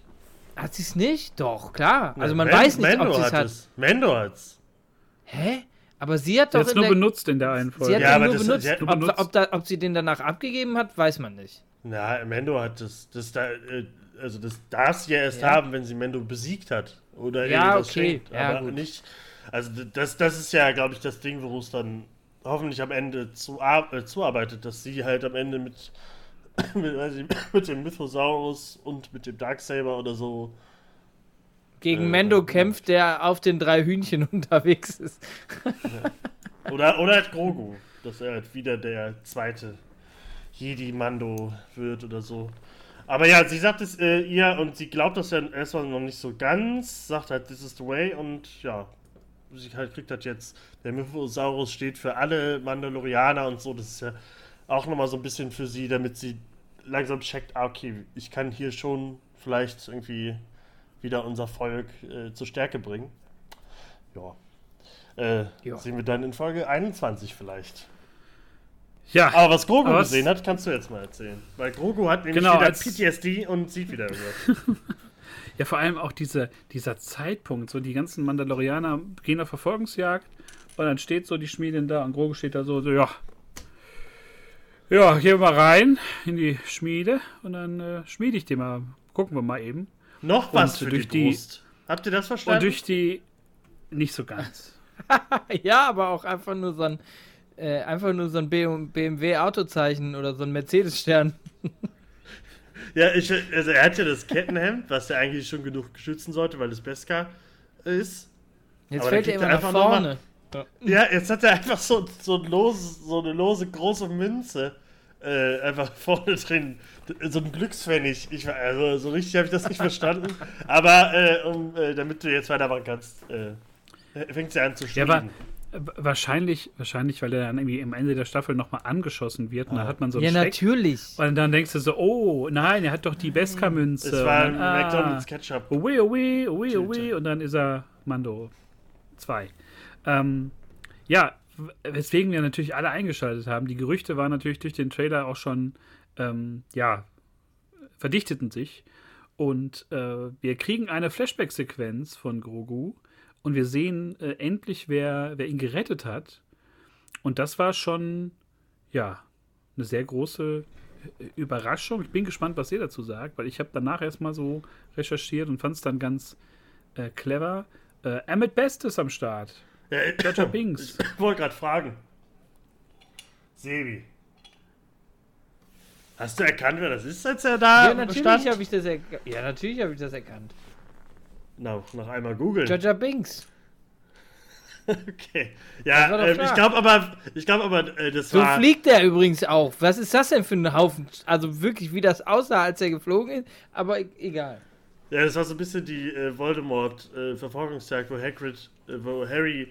B: Hat sie es nicht? Doch, klar. Also man
C: Man-
B: weiß nicht,
C: Mando
B: ob sie es
C: hat
B: hat.
C: es. Mando hat's.
B: Hä? Aber sie hat
A: Der
B: doch
A: hat es
B: in
A: nur
B: der,
A: benutzt in der einen
B: sie
A: Folge.
B: hat
C: Ja,
B: den
C: aber
B: nur
C: das-
B: benutzt.
C: sie hat
A: nur
B: ob,
A: benutzt.
B: ob, da, ob sie den danach abgegeben hat, weiß man nicht.
C: Na, Mando hat das. das da, äh, also das darf sie ja erst
B: Ja.
C: haben, wenn sie Mando besiegt hat. Oder
B: Ja,
C: irgendwas
B: okay.
C: schenkt.
B: Ja,
C: aber
B: gut.
C: nicht. Also das, das ist ja, glaube ich, das Ding, worum es dann hoffentlich am Ende zu, äh, zuarbeitet, dass sie halt am Ende mit, mit, weiß ich, mit dem Mythosaurus und mit dem Darksaber oder so.
B: Gegen Mendo
C: äh,
B: kämpft, der auf den drei Hühnchen unterwegs ist.
C: Oder, oder halt Grogu, dass er halt wieder der zweite Jedi-Mando wird oder so. Aber ja, sie sagt es äh, ihr und sie glaubt das ja erstmal noch nicht so ganz, sagt halt, this is the way und ja, sie halt kriegt halt jetzt, der Mythosaurus steht für alle Mandalorianer und so, das ist ja auch nochmal so ein bisschen für sie, damit sie langsam checkt, ah, okay, ich kann hier schon vielleicht irgendwie wieder unser Volk äh, zur Stärke bringen. Ja. Äh,
B: Ja.
C: Sehen wir dann in Folge 21 vielleicht.
A: Ja,
C: Aber was Grogu
A: Aber was-
C: gesehen hat, kannst du jetzt mal erzählen. Weil Grogu hat nämlich
A: Genau,
C: wieder
A: als-
C: PTSD und sieht wieder irgendwas.
A: ja, vor allem auch diese, dieser Zeitpunkt. So, die ganzen Mandalorianer gehen auf Verfolgungsjagd und dann steht so die Schmiedin da und Grogu steht da so, so ja. Ja, gehen wir mal rein in die Schmiede und dann äh, schmiede ich den mal. Gucken wir mal eben.
C: Noch was
A: Und
C: für
A: durch
C: die
A: die-
C: Brust. Habt ihr das
A: Und
C: verstanden?
A: durch die. Nicht so ganz.
B: ja, aber auch einfach nur so ein, äh, einfach nur so ein BMW-Autozeichen oder so ein Mercedes-Stern.
C: ja, ich, also er hat ja das Kettenhemd, was er eigentlich schon genug schützen sollte, weil es Beskar ist.
B: Jetzt
C: Aber
B: fällt er immer
C: er
B: nach vorne.
C: Ja, jetzt hat er einfach so, so, lose, so eine lose große Münze äh, einfach vorne drin. So ein Glückspfennig. Ich, also, so richtig habe ich das nicht verstanden. Aber äh, um, äh, damit du jetzt weitermachen kannst, äh, fängt sie an zu
A: Ja, aber äh, wahrscheinlich, wahrscheinlich, weil er dann irgendwie am Ende der Staffel nochmal angeschossen wird und dann hat man so einen
B: Ja,
A: Schreck.
B: natürlich.
A: Und dann denkst du so, oh, nein, er hat doch die Beskar-Münze.
C: es war
A: dann,
C: McDonalds Ketchup.
A: Ui, ui, ui,
C: Tüte.
A: ui, und dann ist er Mando 2. Ähm, ja, weswegen wir natürlich alle eingeschaltet haben. Die Gerüchte waren natürlich durch den Trailer auch schon, ähm, ja, verdichteten sich. Und äh, wir kriegen eine Flashback-Sequenz von Grogu und wir sehen äh, endlich, wer, wer ihn gerettet hat. Und das war schon, ja, eine sehr große äh, Überraschung. Ich bin gespannt, was ihr dazu sagt, weil ich habe danach erstmal so recherchiert und fand es dann ganz äh, clever. Äh, Emmett Best ist am Start.
C: Ja,
A: Jar Binks.
C: Ich wollte gerade fragen. Sebi. Hast du erkannt, wer das ist, als er da
B: Ja, natürlich habe ich das erkannt. Ja, natürlich habe ich das erkannt.
C: Na, noch einmal googeln.
B: Jaja Binks.
C: Okay. Ja, ähm, ich glaube aber, ich glaube aber, äh, das
B: So
C: war.
B: fliegt er übrigens auch. Was ist das denn für ein Haufen? Also wirklich, wie das aussah, als er geflogen ist. Aber e egal.
C: Ja, das war so ein bisschen die äh, Voldemort-Verfolgungsjagd, wo Hagrid, äh, wo Harry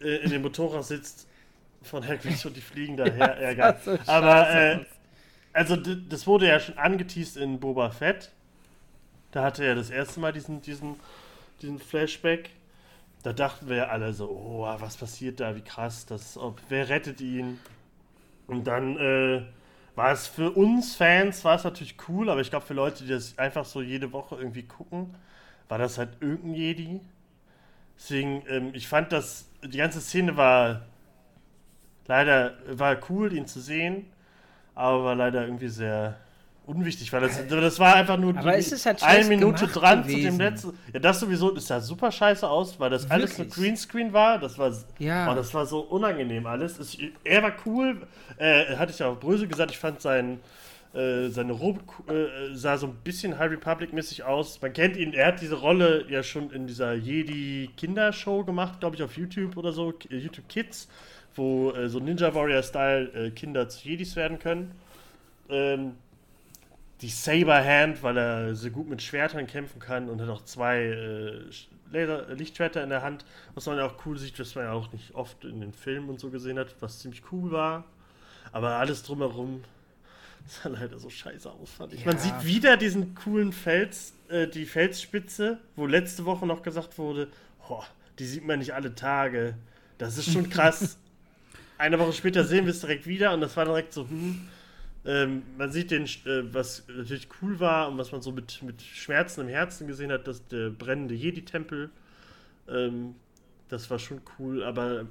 C: äh, in dem Motorrad sitzt von Hagrid und die fliegen daher. ja,
B: sah so
C: Aber äh. Also das wurde ja schon angeteased in Boba Fett. Da hatte er das erste Mal diesen, diesen, diesen Flashback. Da dachten wir ja alle so, oh, was passiert da, wie krass, das, ob, wer rettet ihn? Und dann äh, war es für uns Fans, war es natürlich cool, aber ich glaube für Leute, die das einfach so jede Woche irgendwie gucken, war das halt irgendein Jedi. Deswegen, ähm, ich fand das, die ganze Szene war leider, war cool, ihn zu sehen, aber war leider irgendwie sehr unwichtig, weil das, das war einfach nur
B: Aber ist halt
C: eine Minute dran zu
B: gewesen.
C: dem letzten. Ja, das sowieso, es sah super scheiße aus, weil das alles
B: Wirklich?
C: nur Greenscreen war. Das war,
B: Ja.
C: oh, das war so unangenehm alles. Es, er war cool, äh, hatte ich ja auch Bröse gesagt, ich fand sein, äh, seine Robe äh, sah so ein bisschen High Republic-mäßig aus. Man kennt ihn, er hat diese Rolle ja schon in dieser Jedi-Kindershow gemacht, glaube ich, auf YouTube oder so, äh, YouTube Kids, wo äh, so Ninja Warrior-Style äh, Kinder zu Jedis werden können. Ähm, die Saber Hand, weil er so gut mit Schwertern kämpfen kann und hat auch zwei äh, Laser Lichtschwerter in der Hand, was man ja auch cool sieht, was man ja auch nicht oft in den Filmen und so gesehen hat, was ziemlich cool war. Aber alles drumherum sah leider so scheiße aus, fand ich. Man
B: Ja.
C: sieht wieder diesen coolen Fels, äh, die Felsspitze, wo letzte Woche noch gesagt wurde, "Boah, die sieht man nicht alle Tage. Das ist schon krass. eine Woche später sehen wir es direkt wieder und das war direkt so, hm, ähm, man sieht den, äh, was natürlich cool war und was man so mit, mit Schmerzen im Herzen gesehen hat, dass der brennende Jedi-Tempel, ähm, das war schon cool, aber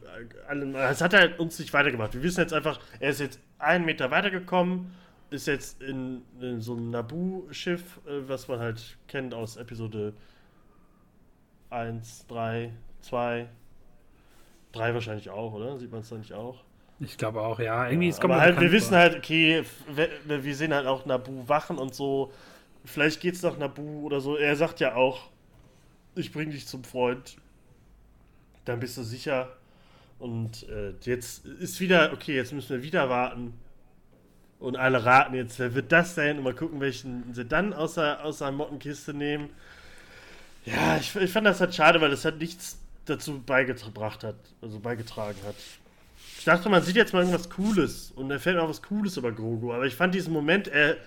C: äh, es hat halt uns nicht weitergemacht. Wir wissen jetzt einfach, er ist jetzt einen Meter weitergekommen, ist jetzt in, in so einem Naboo-Schiff, äh, was man halt kennt aus Episode 1, 3, 2, 3 wahrscheinlich auch, oder? Sieht man es da nicht auch?
A: Ich glaube auch, ja. Irgendwie
C: ja, aber halt, wir wissen halt, okay, wir, wir sehen halt auch Nabu wachen und so. Vielleicht geht's nach Nabu oder so. Er sagt ja auch, ich bring dich zum Freund. Dann bist du sicher. Und äh, jetzt ist wieder, okay, jetzt müssen wir wieder warten. Und alle raten jetzt, wer wird das sein? Und mal gucken, welchen sie dann aus der, aus der Mottenkiste nehmen. Ja, ich, ich fand das halt schade, weil das halt nichts dazu beigebracht hat, also beigetragen hat dachte, man sieht jetzt mal irgendwas Cooles und er fällt mal was Cooles über Grogu. Aber ich fand diesen Moment, er, äh,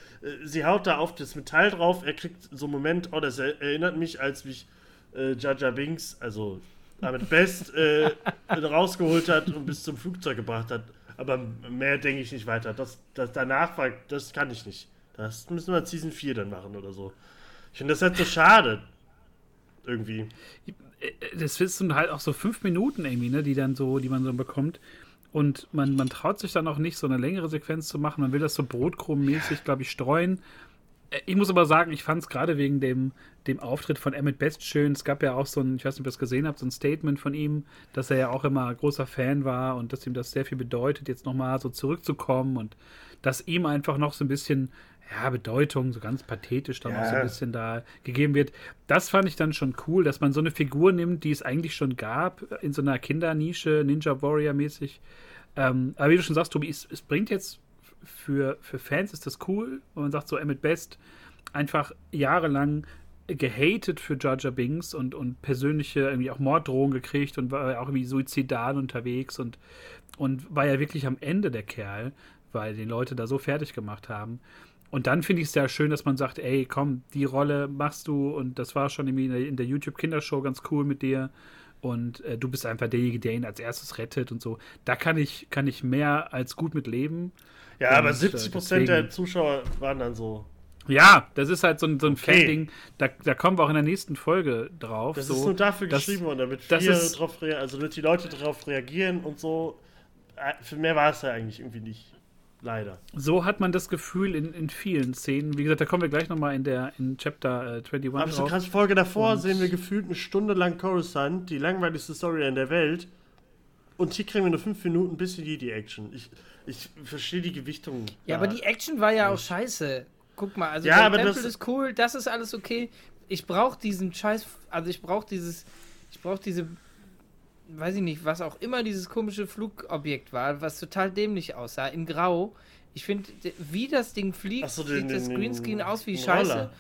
C: sie haut da auf das Metall drauf, er kriegt so einen Moment, oh, das erinnert mich, als mich äh, Jaja Binks, also damit Best, äh, rausgeholt hat und bis zum Flugzeug gebracht hat. Aber mehr denke ich nicht weiter. Das, das danach war, das kann ich nicht. Das müssen wir Season 4 dann machen oder so. Ich finde das halt so schade. Irgendwie.
A: Das sind halt auch so fünf Minuten irgendwie, ne, die dann so, die man so bekommt. Und man, man traut sich dann auch nicht, so eine längere Sequenz zu machen. Man will das so brotkrummmäßig, glaube ich, streuen. Äh, ich muss aber sagen, ich fand es gerade wegen dem, dem Auftritt von Emmett Best schön. Es gab ja auch so ein, ich weiß nicht, ob ihr das gesehen habt, so ein Statement von ihm, dass er ja auch immer großer Fan war und dass ihm das sehr viel bedeutet, jetzt nochmal so zurückzukommen und dass ihm einfach noch so ein bisschen ja, Bedeutung, so ganz pathetisch dann ja. auch so ein bisschen da gegeben wird. Das fand ich dann schon cool, dass man so eine Figur nimmt, die es eigentlich schon gab, in so einer Kindernische, Ninja Warrior mäßig. Ähm, aber wie du schon sagst, Tobi, es, es, bringt jetzt für, für Fans ist das cool, und man sagt so, Emmett Best einfach jahrelang gehatet für Jar Binks und, und persönliche irgendwie auch Morddrohungen gekriegt und war auch irgendwie suizidal unterwegs und, und war ja wirklich am Ende der Kerl, weil die Leute da so fertig gemacht haben. Und dann finde ich es sehr schön, dass man sagt, ey, komm, die Rolle machst du und das war schon irgendwie in der, der YouTube-Kindershow ganz cool mit dir und äh, du bist einfach derjenige, der ihn als erstes rettet und so. Da kann ich, kann ich mehr als gut mit leben.
C: Ja, und, aber 70 Prozent der Zuschauer waren dann so.
A: Ja, das ist halt so ein, so ein okay. Fan-Ding. Da, da kommen wir auch in der nächsten Folge drauf.
C: Das
A: so,
C: ist nur dafür geschrieben worden, damit wir drauf reagieren, also damit die Leute darauf reagieren und so. Äh, für mehr war es ja eigentlich irgendwie nicht. Leider.
A: So hat man das Gefühl in, in vielen Szenen. Wie gesagt, da kommen wir gleich nochmal in der in Chapter äh, 21.
C: Aber so krass Folge davor und sehen wir gefühlt eine Stunde lang Coruscant, die langweiligste Story in der Welt. Und hier kriegen wir nur fünf Minuten bisschen die Action. Ich, ich verstehe die Gewichtung.
B: Ja, aber die Action war ja auch scheiße. Guck mal, also
C: ja,
B: der
C: aber
B: Tempel
C: das
B: ist cool, das ist alles okay. Ich brauche diesen Scheiß, also ich brauche dieses, ich brauche diese weiß ich nicht, was auch immer dieses komische Flugobjekt war, was total dämlich aussah, in Grau. Ich finde, wie das Ding fliegt,
C: so,
B: den, sieht das Greenscreen aus wie Scheiße.
C: Roller.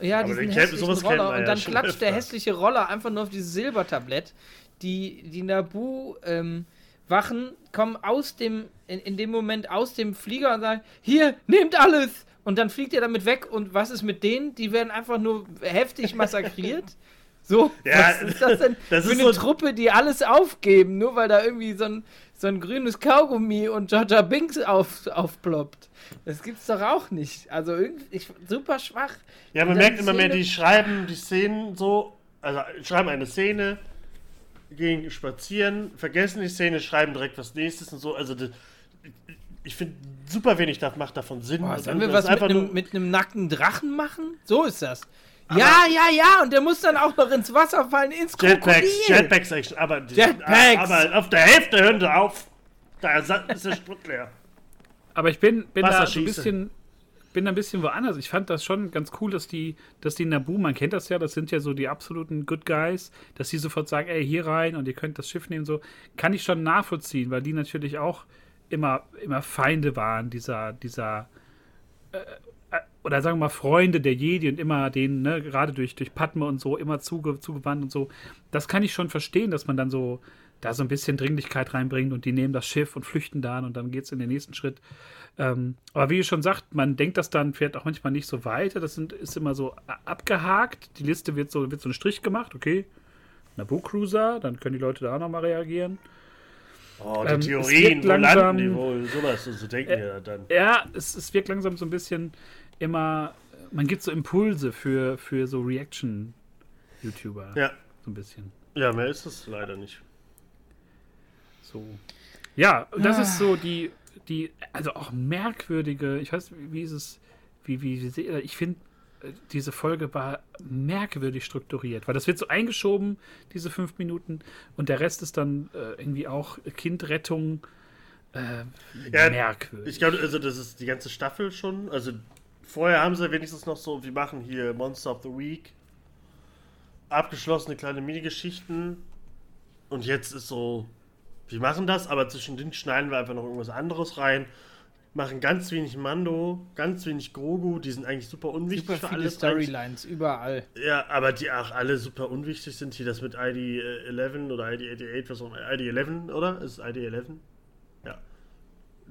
B: Ja,
C: Aber
B: diesen hässlichen Roller. Und
C: ja
B: dann
C: schon
B: klatscht der hässliche Roller einfach nur auf dieses Silbertablett. Die, die Nabu ähm, Wachen kommen aus dem, in, in dem Moment aus dem Flieger und sagen, hier, nehmt alles! Und dann fliegt er damit weg und was ist mit denen? Die werden einfach nur heftig massakriert. So,
C: Ja,
B: was ist das denn
C: das
B: für
C: ist
B: eine
C: so-
B: Truppe, die alles aufgeben, nur weil da irgendwie so ein, so ein grünes Kaugummi und Jaja Binks auf, aufploppt? Das gibt's doch auch nicht. Also irgendwie, ich, super schwach.
C: Ja, man merkt immer mehr, die schreiben die Szenen so, also schreiben eine Szene, gehen spazieren, vergessen die Szene, schreiben direkt was nächstes und so. Also das, ich finde super wenig da macht davon Sinn.
B: Boah,
C: Also,
B: sollen wir
C: das
B: was mit
C: einfach
B: einem,
C: nur-
B: mit einem nackten Drachen machen? So ist das. Ja, ja, ja, und der muss dann auch noch ins Wasser fallen, ins
C: Jetpacks,
B: Krokodil.
C: Jetpacks Action, aber, die-
B: Jetpacks!
C: aber auf der Hälfte hören sie auf. Da ist der Sprit leer.
A: Aber ich bin, bin da so ein bisschen, bin da ein bisschen woanders. Ich fand das schon ganz cool, dass die, dass die Nabu, man kennt das ja, das sind ja so die absoluten Good Guys, dass die sofort sagen, ey, hier rein und ihr könnt das Schiff nehmen, so, kann ich schon nachvollziehen, weil die natürlich auch immer, immer Feinde waren, dieser, dieser, äh, oder sagen wir mal Freunde der Jedi und immer denen, ne, gerade durch, durch Padme und so, immer zuge, zugewandt und so. Das kann ich schon verstehen, dass man dann so da so ein bisschen Dringlichkeit reinbringt und die nehmen das Schiff und flüchten dann und dann geht es in den nächsten Schritt. Ähm, aber wie ihr schon sagt, man denkt das dann vielleicht auch manchmal nicht so weiter. Das sind, ist immer so abgehakt. Die Liste wird so, wird so ein Strich gemacht, okay. Naboo Cruiser, dann können die Leute da auch nochmal reagieren.
C: Oh, die
A: Ähm,
C: Theorien, wo
A: langsam-
C: landen die wohl? Sowas, so denken
A: Äh,
C: wir dann.
A: Ja, es, es wirkt langsam so ein bisschen immer, man gibt so Impulse für, für so Reaction-YouTuber.
C: Ja.
A: So ein bisschen.
C: Ja, mehr ist es leider nicht.
A: So. Ja, und das
B: Ah.
A: ist so die, die, also auch merkwürdige, ich weiß, wie, ist es, wie, wie, wie ich finde, äh, diese Folge war merkwürdig strukturiert, weil das wird so eingeschoben, diese fünf Minuten, und der Rest ist dann äh, irgendwie auch Kindrettung. Äh,
C: Ja,
A: merkwürdig.
C: Ich glaube, also das ist die ganze Staffel schon. Also vorher haben sie wenigstens noch so, wir machen hier Monster of the Week. Abgeschlossene kleine Minigeschichten. Und jetzt ist so, wir machen das, aber zwischendrin schneiden wir einfach noch irgendwas anderes rein. Machen ganz wenig Mando, ganz wenig Grogu, die sind eigentlich super unwichtig
B: Super
C: für eigentlich.
B: Storylines, überall.
C: Ja, aber die auch alle super unwichtig sind. Hier das mit ID11 oder ID88, was auch immer. ID11, oder? Ist es ID11? Ja.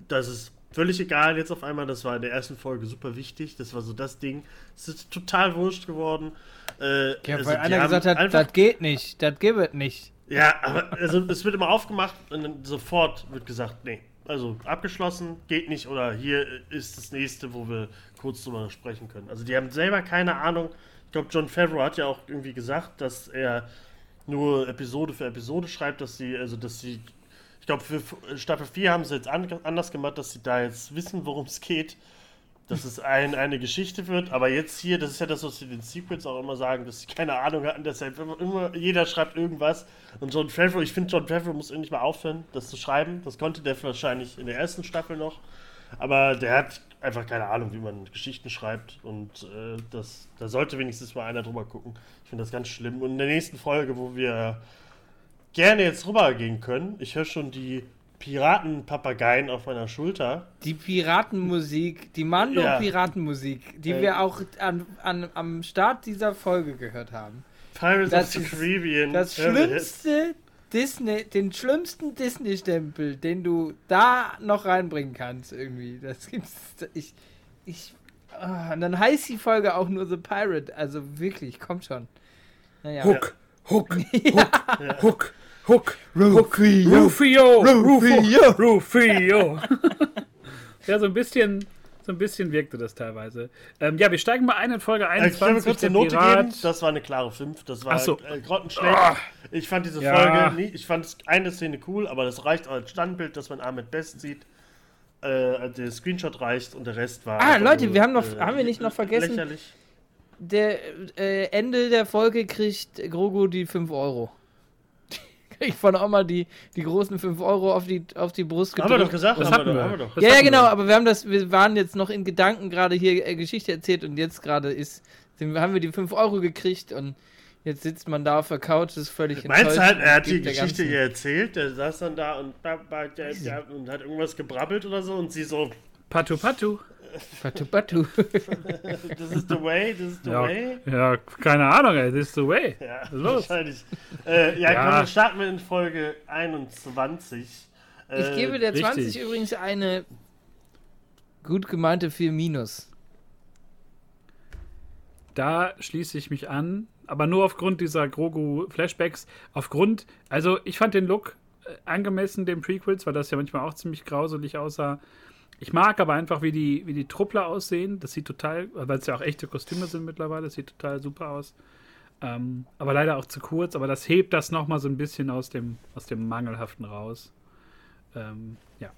C: Das ist völlig egal jetzt auf einmal. Das war in der ersten Folge super wichtig. Das war so das Ding. Es ist total wurscht geworden. Äh,
B: Ja,
C: also
B: weil einer gesagt hat, das geht nicht, das gibt nicht.
C: Ja, aber also, es wird immer aufgemacht und dann sofort wird gesagt, nee. Also abgeschlossen, geht nicht oder hier ist das nächste, wo wir kurz drüber sprechen können. Also die haben selber keine Ahnung. Ich glaube, John Favreau hat ja auch irgendwie gesagt, dass er nur Episode für Episode schreibt, dass sie, also dass sie, ich glaube, für Staffel 4 haben sie jetzt an, anders gemacht, dass sie da jetzt wissen, worum es geht. Dass es ein, eine Geschichte wird, aber jetzt hier, das ist ja das, was sie den Secrets auch immer sagen, dass sie keine Ahnung hatten, deshalb immer, immer jeder schreibt irgendwas. Und John Favreau, ich finde, John Favreau muss endlich mal aufhören, das zu schreiben. Das konnte der wahrscheinlich in der ersten Staffel noch. Aber der hat einfach keine Ahnung, wie man Geschichten schreibt. Und äh, das, da sollte wenigstens mal einer drüber gucken. Ich finde das ganz schlimm. Und in der nächsten Folge, wo wir gerne jetzt rübergehen können, ich höre schon die Piratenpapageien auf meiner Schulter.
B: Die Piratenmusik, die Mando-Piratenmusik, die
C: Äh.
B: wir auch an, an, am Start dieser Folge gehört haben.
C: Pirates
B: Das
C: of the Caribbean.
B: Das schlimmste Disney, den schlimmsten Disney-Stempel, den du da noch reinbringen kannst, irgendwie. Das gibt's. Ich. Ich. ah, und dann heißt die Folge auch nur The Pirate. Also wirklich, kommt schon. Naja.
A: Hook, Hook,
C: Ja.
A: Hook, Hook,
B: Rufio.
A: Rufio,
B: Rufio.
A: Rufio. ja, so ein bisschen, so ein bisschen wirkte das teilweise. Ähm, ja, wir steigen mal ein in Folge
C: Äh, Ich kann mir
A: 21.
C: kurz eine Note
A: Pirat.
C: geben. Das war eine klare 5. Das war
A: Ach so.
C: äh, grottenschlecht.
A: Ah.
C: Ich fand diese
A: Ja.
C: Folge, nie, ich fand eine Szene cool, aber das reicht als Standbild, dass man Ahmed Best sieht. Äh, der Screenshot reicht und der Rest war.
B: Ah, Leute,
C: nur,
B: wir haben noch-
C: äh,
B: haben wir nicht noch vergessen?
C: Lächerlich.
B: Der äh, Ende der Folge kriegt Grogu die 5 Euro. Kriegt von Oma die, die großen 5 Euro auf die, auf die Brust
C: Haben wir doch
B: gedrückt.
C: gesagt,
A: Das
C: haben
A: hatten
C: wir,
A: wir.
C: doch, haben wir doch.
A: Das
B: ja, ja, genau,
A: wir.
B: aber wir haben das, wir waren jetzt noch in Gedanken gerade hier äh, Geschichte erzählt und jetzt gerade ist, sind, haben wir die 5 Euro gekriegt und jetzt sitzt man da auf der Couch, ist völlig
C: Meinst du halt, er hat die Geschichte
B: ganzen-
C: hier erzählt, der saß dann da und, und hat irgendwas gebrabbelt oder so und sie so,
A: Patu Patu.
B: Batu, batu.
C: this is the way, this is the
A: Ja,
C: way.
A: ja, keine Ahnung, ey, this is the way.
C: Ja,
A: los?
C: wahrscheinlich. Äh, ja,
A: Ja.
C: komm, dann starten wir in Folge 21.
B: Ich
C: Äh,
B: gebe der
A: richtig.
B: 20 übrigens eine gut gemeinte 4 Minus.
A: Da schließe ich mich an, aber nur aufgrund dieser Grogu-Flashbacks. Aufgrund, also ich fand den Look äh, angemessen den Prequels, weil das ja manchmal auch ziemlich grauselig aussah. Ich mag aber einfach, wie die, wie die Truppler aussehen. Das sieht total, weil es ja auch echte Kostüme sind mittlerweile, das sieht total super aus. Ähm, aber leider auch zu kurz, aber das hebt das nochmal so ein bisschen aus dem, aus dem Mangelhaften raus. Ähm, ja.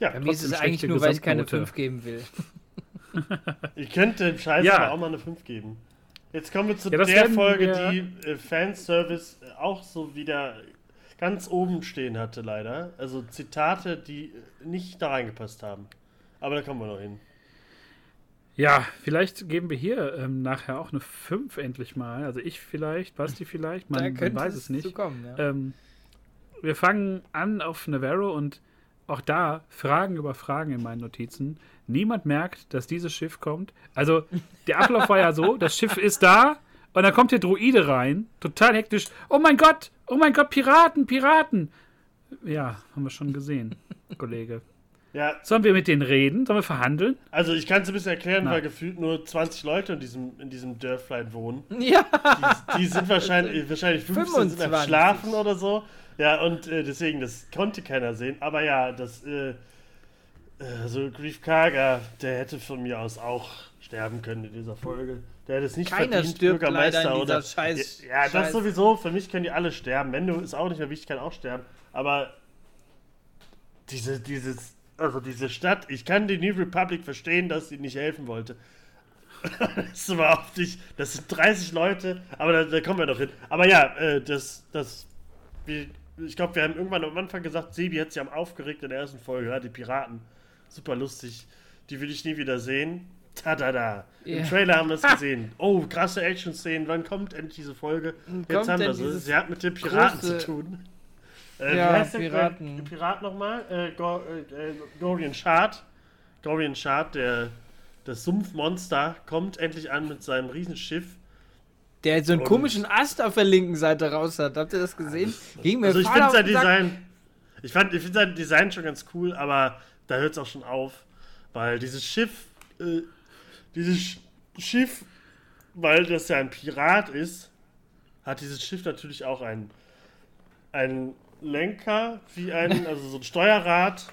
C: ja,
B: Bei mir ist es eigentlich nur, weil ich keine
A: Gesamtnote.
B: 5 geben will.
C: ich könnte dem Scheiß
A: Ja.
C: auch mal eine 5 geben. Jetzt kommen wir zu
A: Ja,
C: der Folge,
A: wir-
C: die äh, Fanservice äh, auch so wieder ganz oben stehen hatte, leider. Also Zitate, die nicht da reingepasst haben. Aber da kommen wir noch hin.
A: Ja, vielleicht geben wir hier ähm, nachher auch eine 5 endlich mal. Also ich vielleicht, Basti vielleicht, man,
B: da
A: man weiß es nicht.
B: zu kommen, ja.
A: Ähm, wir fangen an auf Navarro und auch da Fragen über Fragen in meinen Notizen. Niemand merkt, dass dieses Schiff kommt. Also der Ablauf war ja so, das Schiff ist da und dann kommt der Druide rein, total hektisch. Oh mein Gott, oh mein Gott, Piraten, Piraten. Ja, haben wir schon gesehen, Kollege.
C: Ja,
A: Sollen wir mit denen reden? Sollen wir verhandeln?
C: also ich kann es ein bisschen erklären,
A: Na.
C: weil gefühlt nur 20 Leute in diesem, in diesem Dörflein wohnen.
B: Ja,
C: Die, die sind wahrscheinlich, wahrscheinlich 15 sind am
B: 25.
C: Schlafen oder so. Ja, und äh, deswegen, das konnte keiner sehen. Aber ja, das, äh, äh, so Grief Karga, der hätte von mir aus auch sterben können in dieser Folge. Der hätte es nicht
B: Keiner
C: verdient,
B: stirbt
C: Bürgermeister
B: leider in dieser
C: oder.
B: Scheiß-
C: ja, das
B: Scheiß-
C: sowieso. Für mich können die alle sterben. Mendo ist auch nicht mehr wichtig, kann auch sterben. Aber diese, dieses, also diese Stadt, ich kann die New Republic verstehen, dass sie nicht helfen wollte. das ist überhaupt nicht, das sind 30 Leute, aber da, da kommen wir doch hin. Aber ja, äh, das, das, wie, ich glaube, wir haben irgendwann am Anfang gesagt, Sebi hat sich am aufgeregt in der ersten Folge, ja, die Piraten. Super lustig. Die will ich nie wieder sehen. Tada! Im
B: Ja.
C: Trailer haben wir es gesehen. Oh, krasse Action-Szenen. Wann kommt endlich diese Folge?
B: Kommt
C: Jetzt haben wir
B: denn
C: sie. hat mit den Piraten
B: große-
C: zu tun. Äh,
B: Ja,
C: wie heißt der
B: Piraten.
C: Pirat, Pirat nochmal? Äh, Go, äh, äh, Gorian Shard. Gorian Shard, der das Sumpfmonster, kommt endlich an mit seinem Riesenschiff.
B: der so einen
C: Und-
B: komischen Ast auf der linken Seite raus hat. Habt ihr das gesehen? Ging mir
C: Also ich finde sein. Design. Ich, fand- ich finde sein Design schon ganz cool, aber da hört es auch schon auf. Weil dieses Schiff, äh, dieses Sch Schiff, weil das ja ein Pirat ist, hat dieses Schiff natürlich auch einen, einen Lenker, wie ein, also so ein Steuerrad.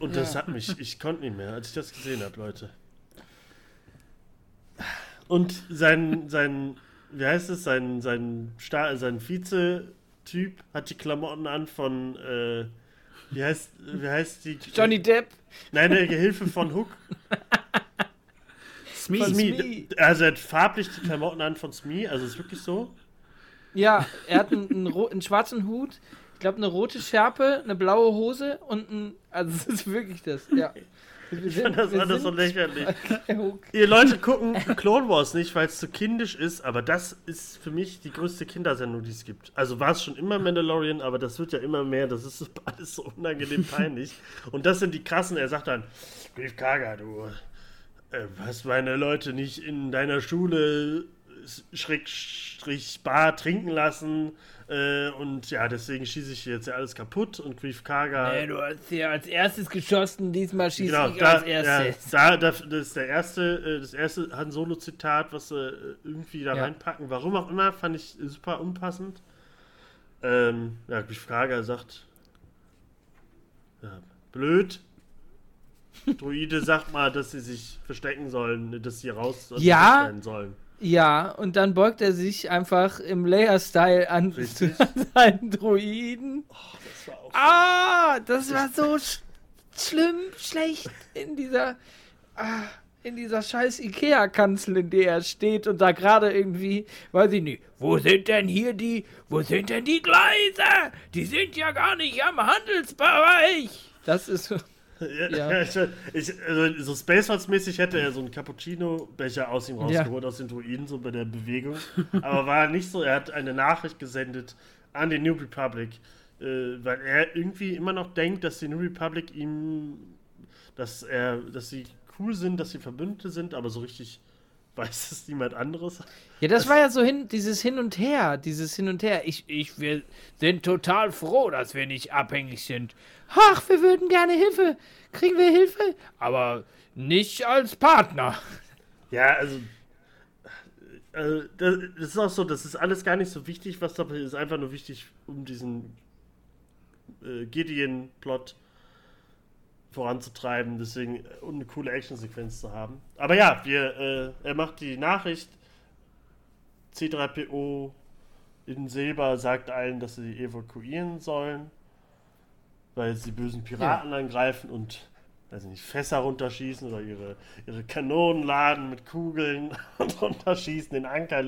C: Und das
B: Ja.
C: hat mich, ich konnte nicht mehr, als ich das gesehen habe, Leute. Und sein, sein, wie heißt es, sein, sein, Sta sein Vize-Typ hat die Klamotten an von, äh, wie heißt, wie heißt die?
B: Johnny Depp.
C: Nein, der Gehilfe von Hook.
A: Smee.
B: Von
C: Smee. Also er hat farblich die Klamotten an von Smee, also ist wirklich so.
B: Ja, er hat einen, einen, einen schwarzen Hut, ich glaube eine rote Schärpe, eine blaue Hose und ein. Also es ist wirklich das, ja. Wir
C: Ich fand das
B: wir
C: alles so lächerlich. Ihr Leute gucken Clone Wars nicht, weil es zu kindisch ist, aber das ist für mich die größte Kindersendung, die es gibt. Also war es schon immer Mandalorian, aber das wird ja immer mehr. Das ist alles so unangenehm peinlich. Und das sind die krassen. Er sagt dann, Grief Karga, du äh, hast meine Leute nicht in deiner Schule Schrägstrich Bar trinken lassen. Äh, und ja, deswegen schieße ich hier jetzt ja alles kaputt. Und Grief Karga.
B: Ey, du hast ja als erstes geschossen, diesmal schießt
C: Genau,
B: ich
C: da,
B: als
C: ja,
B: erstes.
C: da, da, das ist der erste, äh, das erste Han Solo-Zitat, was sie äh, irgendwie da
B: Ja.
C: reinpacken. Warum auch immer, fand ich super unpassend. Ähm, ja, die Frage sagt, ja, blöd. Druide sagt mal, dass sie sich verstecken sollen, dass sie raus
B: Ja.
C: sollen.
B: Ja, und dann beugt er sich einfach im Layer-Style an
C: Richtig.
B: seinen Druiden.
C: Das war auch
B: Ah, das war so sch schlimm, schlecht in dieser, ah, in dieser scheiß Ikea-Kanzel, in der er steht und da gerade irgendwie, weiß ich nicht, wo sind denn hier die, wo sind denn die Gleise? Die sind ja gar nicht am Handelsbereich. Das ist so,
C: Ja,
B: Ja.
C: ich, ich, also so Spaceballs-mäßig hätte er so einen Cappuccino-Becher aus ihm
B: Ja.
C: rausgeholt, aus den Druiden, so bei der Bewegung. Aber war nicht so, er hat eine Nachricht gesendet an die New Republic, äh, weil er irgendwie immer noch denkt, dass die New Republic ihm, dass er, dass sie cool sind, dass sie Verbündete sind, aber so richtig weiß es niemand anderes.
B: Ja, das war ja so hin, dieses Hin und Her, dieses Hin und Her. Ich, ich, wir sind total froh, dass wir nicht abhängig sind. Ach, wir würden gerne Hilfe. Kriegen wir Hilfe? Aber nicht als Partner.
C: Ja, also. äh, Das das ist auch so, das ist alles gar nicht so wichtig, was da passiert. ist einfach nur wichtig, um diesen äh, Gideon-Plot voranzutreiben, deswegen äh, und eine coole Actionsequenz zu haben. Aber ja, wir, äh, er macht die Nachricht. C3PO in Silber sagt allen, dass sie evakuieren sollen, weil sie bösen Piraten angreifen und weiß ich nicht, Fässer runterschießen oder ihre, ihre Kanonen laden mit Kugeln und runterschießen, den Anker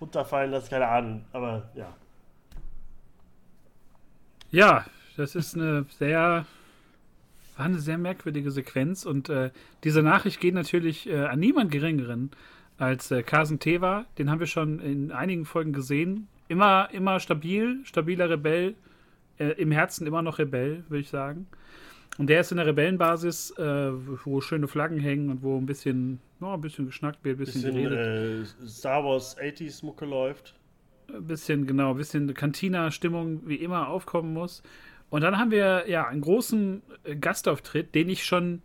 C: runterfallen lassen, keine Ahnung. Aber ja.
A: Ja, das ist eine sehr, war eine sehr merkwürdige Sequenz und äh, diese Nachricht geht natürlich äh, an niemand Geringeren als äh, Kasen Teva. Den haben wir schon in einigen Folgen gesehen. Immer, immer stabil, stabiler Rebell, äh, im Herzen immer noch Rebell, würde ich sagen. Und der ist in der Rebellenbasis, äh, wo schöne Flaggen hängen und wo ein bisschen, ja, ein bisschen geschnackt wird, ein bisschen,
C: Bisschen
A: geredet.
C: äh, Star Wars 80s Mucke läuft.
A: ein bisschen, genau, ein bisschen Cantina-Stimmung wie immer aufkommen muss. Und dann haben wir ja einen großen äh, Gastauftritt, den ich schon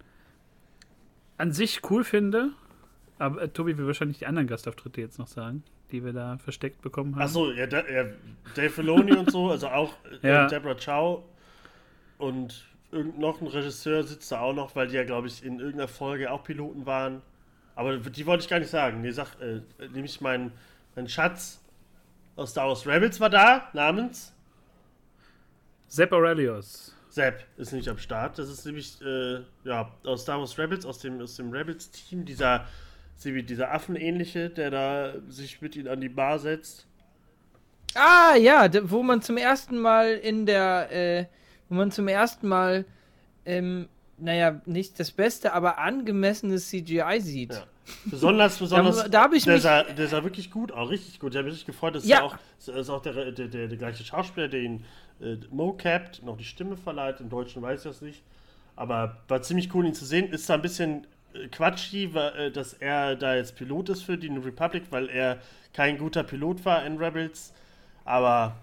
A: an sich cool finde. Aber äh, Tobi will wahrscheinlich die anderen Gastauftritte jetzt noch sagen, die wir da versteckt bekommen haben.
C: Achso, ja, da, ja, Dave Filoni und so, also auch äh,
A: Ja.
C: Deborah Chow und irgend noch ein Regisseur sitzt da auch noch, weil die ja, glaube ich, in irgendeiner Folge auch Piloten waren. Aber die wollte ich gar nicht sagen. Nee, sag, äh, nämlich mein, mein Schatz aus Star Wars Rebels war da, namens
A: Sepp Aurelius.
C: Sepp ist nicht am Start. Das ist nämlich, äh, ja, aus Star Wars Rebels, aus dem, aus dem Rebels-Team, dieser, dieser Affenähnliche, der da sich mit ihnen an die Bar setzt.
B: Ah, ja, wo man zum ersten Mal in der, äh, wo man zum ersten Mal, ähm, naja, nicht das beste, aber angemessenes CGI sieht.
C: Ja. Besonders, besonders.
B: da hab ich
C: der,
B: mich-
C: sah, der sah wirklich gut aus, richtig gut. Ich habe mich gefreut. Das ist
B: Ja.
C: auch, ist auch der, der, der, der gleiche Schauspieler, der ihn äh, mocapt, noch die Stimme verleiht. Im Deutschen weiß ich das nicht. Aber war ziemlich cool, ihn zu sehen. Ist da ein bisschen äh, quatschig, äh, dass er da jetzt Pilot ist für die New Republic, weil er kein guter Pilot war in Rebels. Aber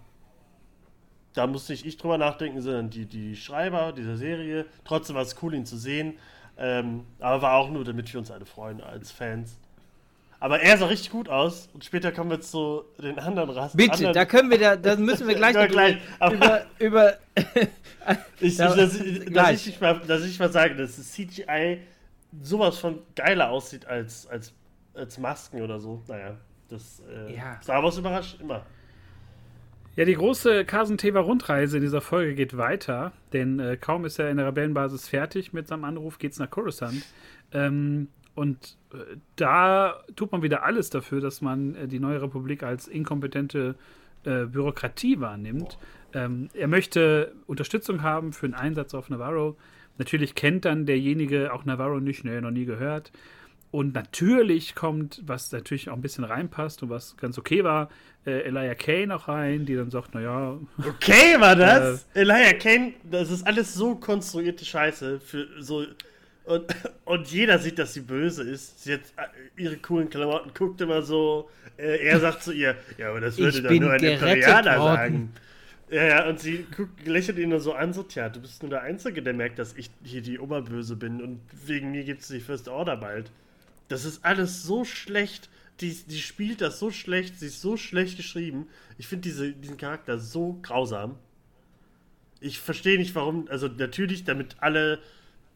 C: da musste nicht ich drüber nachdenken, sondern die, die Schreiber dieser Serie. Trotzdem war es cool, ihn zu sehen. Ähm, aber war auch nur, damit wir uns alle freuen als Fans. Aber er sah richtig gut aus und später kommen wir zu den anderen Rassen.
B: Bitte,
C: anderen,
B: da können wir da, da müssen wir gleich
C: gleich,
B: über, über
C: ich,
B: da-
C: dass, ich- dass,
B: gleich.
C: ich nicht mal, dass ich mal sage, dass das CGI sowas von geiler aussieht als, als, als Masken oder so. Naja, das äh,
B: Ja.
C: Star Wars überrascht immer.
A: Ja, die große Carson Teva Rundreise in dieser Folge geht weiter, denn äh, kaum ist er in der Rebellenbasis fertig mit seinem Anruf, geht's nach Coruscant. Ähm, und äh, da tut man wieder alles dafür, dass man äh, die neue Republik als inkompetente äh, Bürokratie wahrnimmt. Ähm, er möchte Unterstützung haben für einen Einsatz auf Navarro. Natürlich kennt dann derjenige auch Navarro nicht, ne, noch nie gehört. Und natürlich kommt, was natürlich auch ein bisschen reinpasst und was ganz okay war, äh, Elijah Kane noch rein, die dann sagt, naja,
C: Okay, war das? Elijah Kane, das ist alles so konstruierte Scheiße für so. Und, und jeder sieht, dass sie böse ist. Sie hat äh, ihre coolen Klamotten, guckt immer so. Äh, er sagt zu ihr, ja, aber das würde
B: Ich
C: doch nur ein Imperialer
B: worden.
C: sagen. Ja, ja, und sie guckt, lächelt ihn nur so an, so, tja, du bist nur der Einzige, der merkt, dass ich hier die Oberböse bin und wegen mir gibt es die First Order bald. Das ist alles so schlecht. Die, die spielt das so schlecht, sie ist so schlecht geschrieben. Ich finde diese, diesen Charakter so grausam. Ich verstehe nicht, warum. Also, natürlich, damit alle,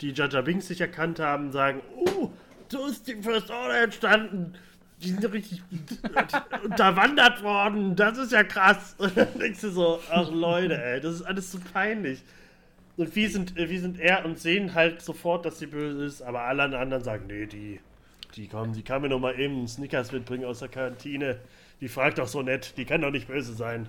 C: die Jaja Binks nicht erkannt haben, sagen: Oh, so ist die First Order entstanden. Die sind richtig unterwandert worden. Das ist ja krass. Und dann denkst du so: Ach, Leute, ey, das ist alles so peinlich. Und wir sind, äh, wir sind er und sehen halt sofort, dass sie böse ist, aber alle anderen sagen: Nee, die, die kommen, die kann mir noch mal eben Snickers mitbringen aus der Kantine. Die fragt doch so nett, die kann doch nicht böse sein.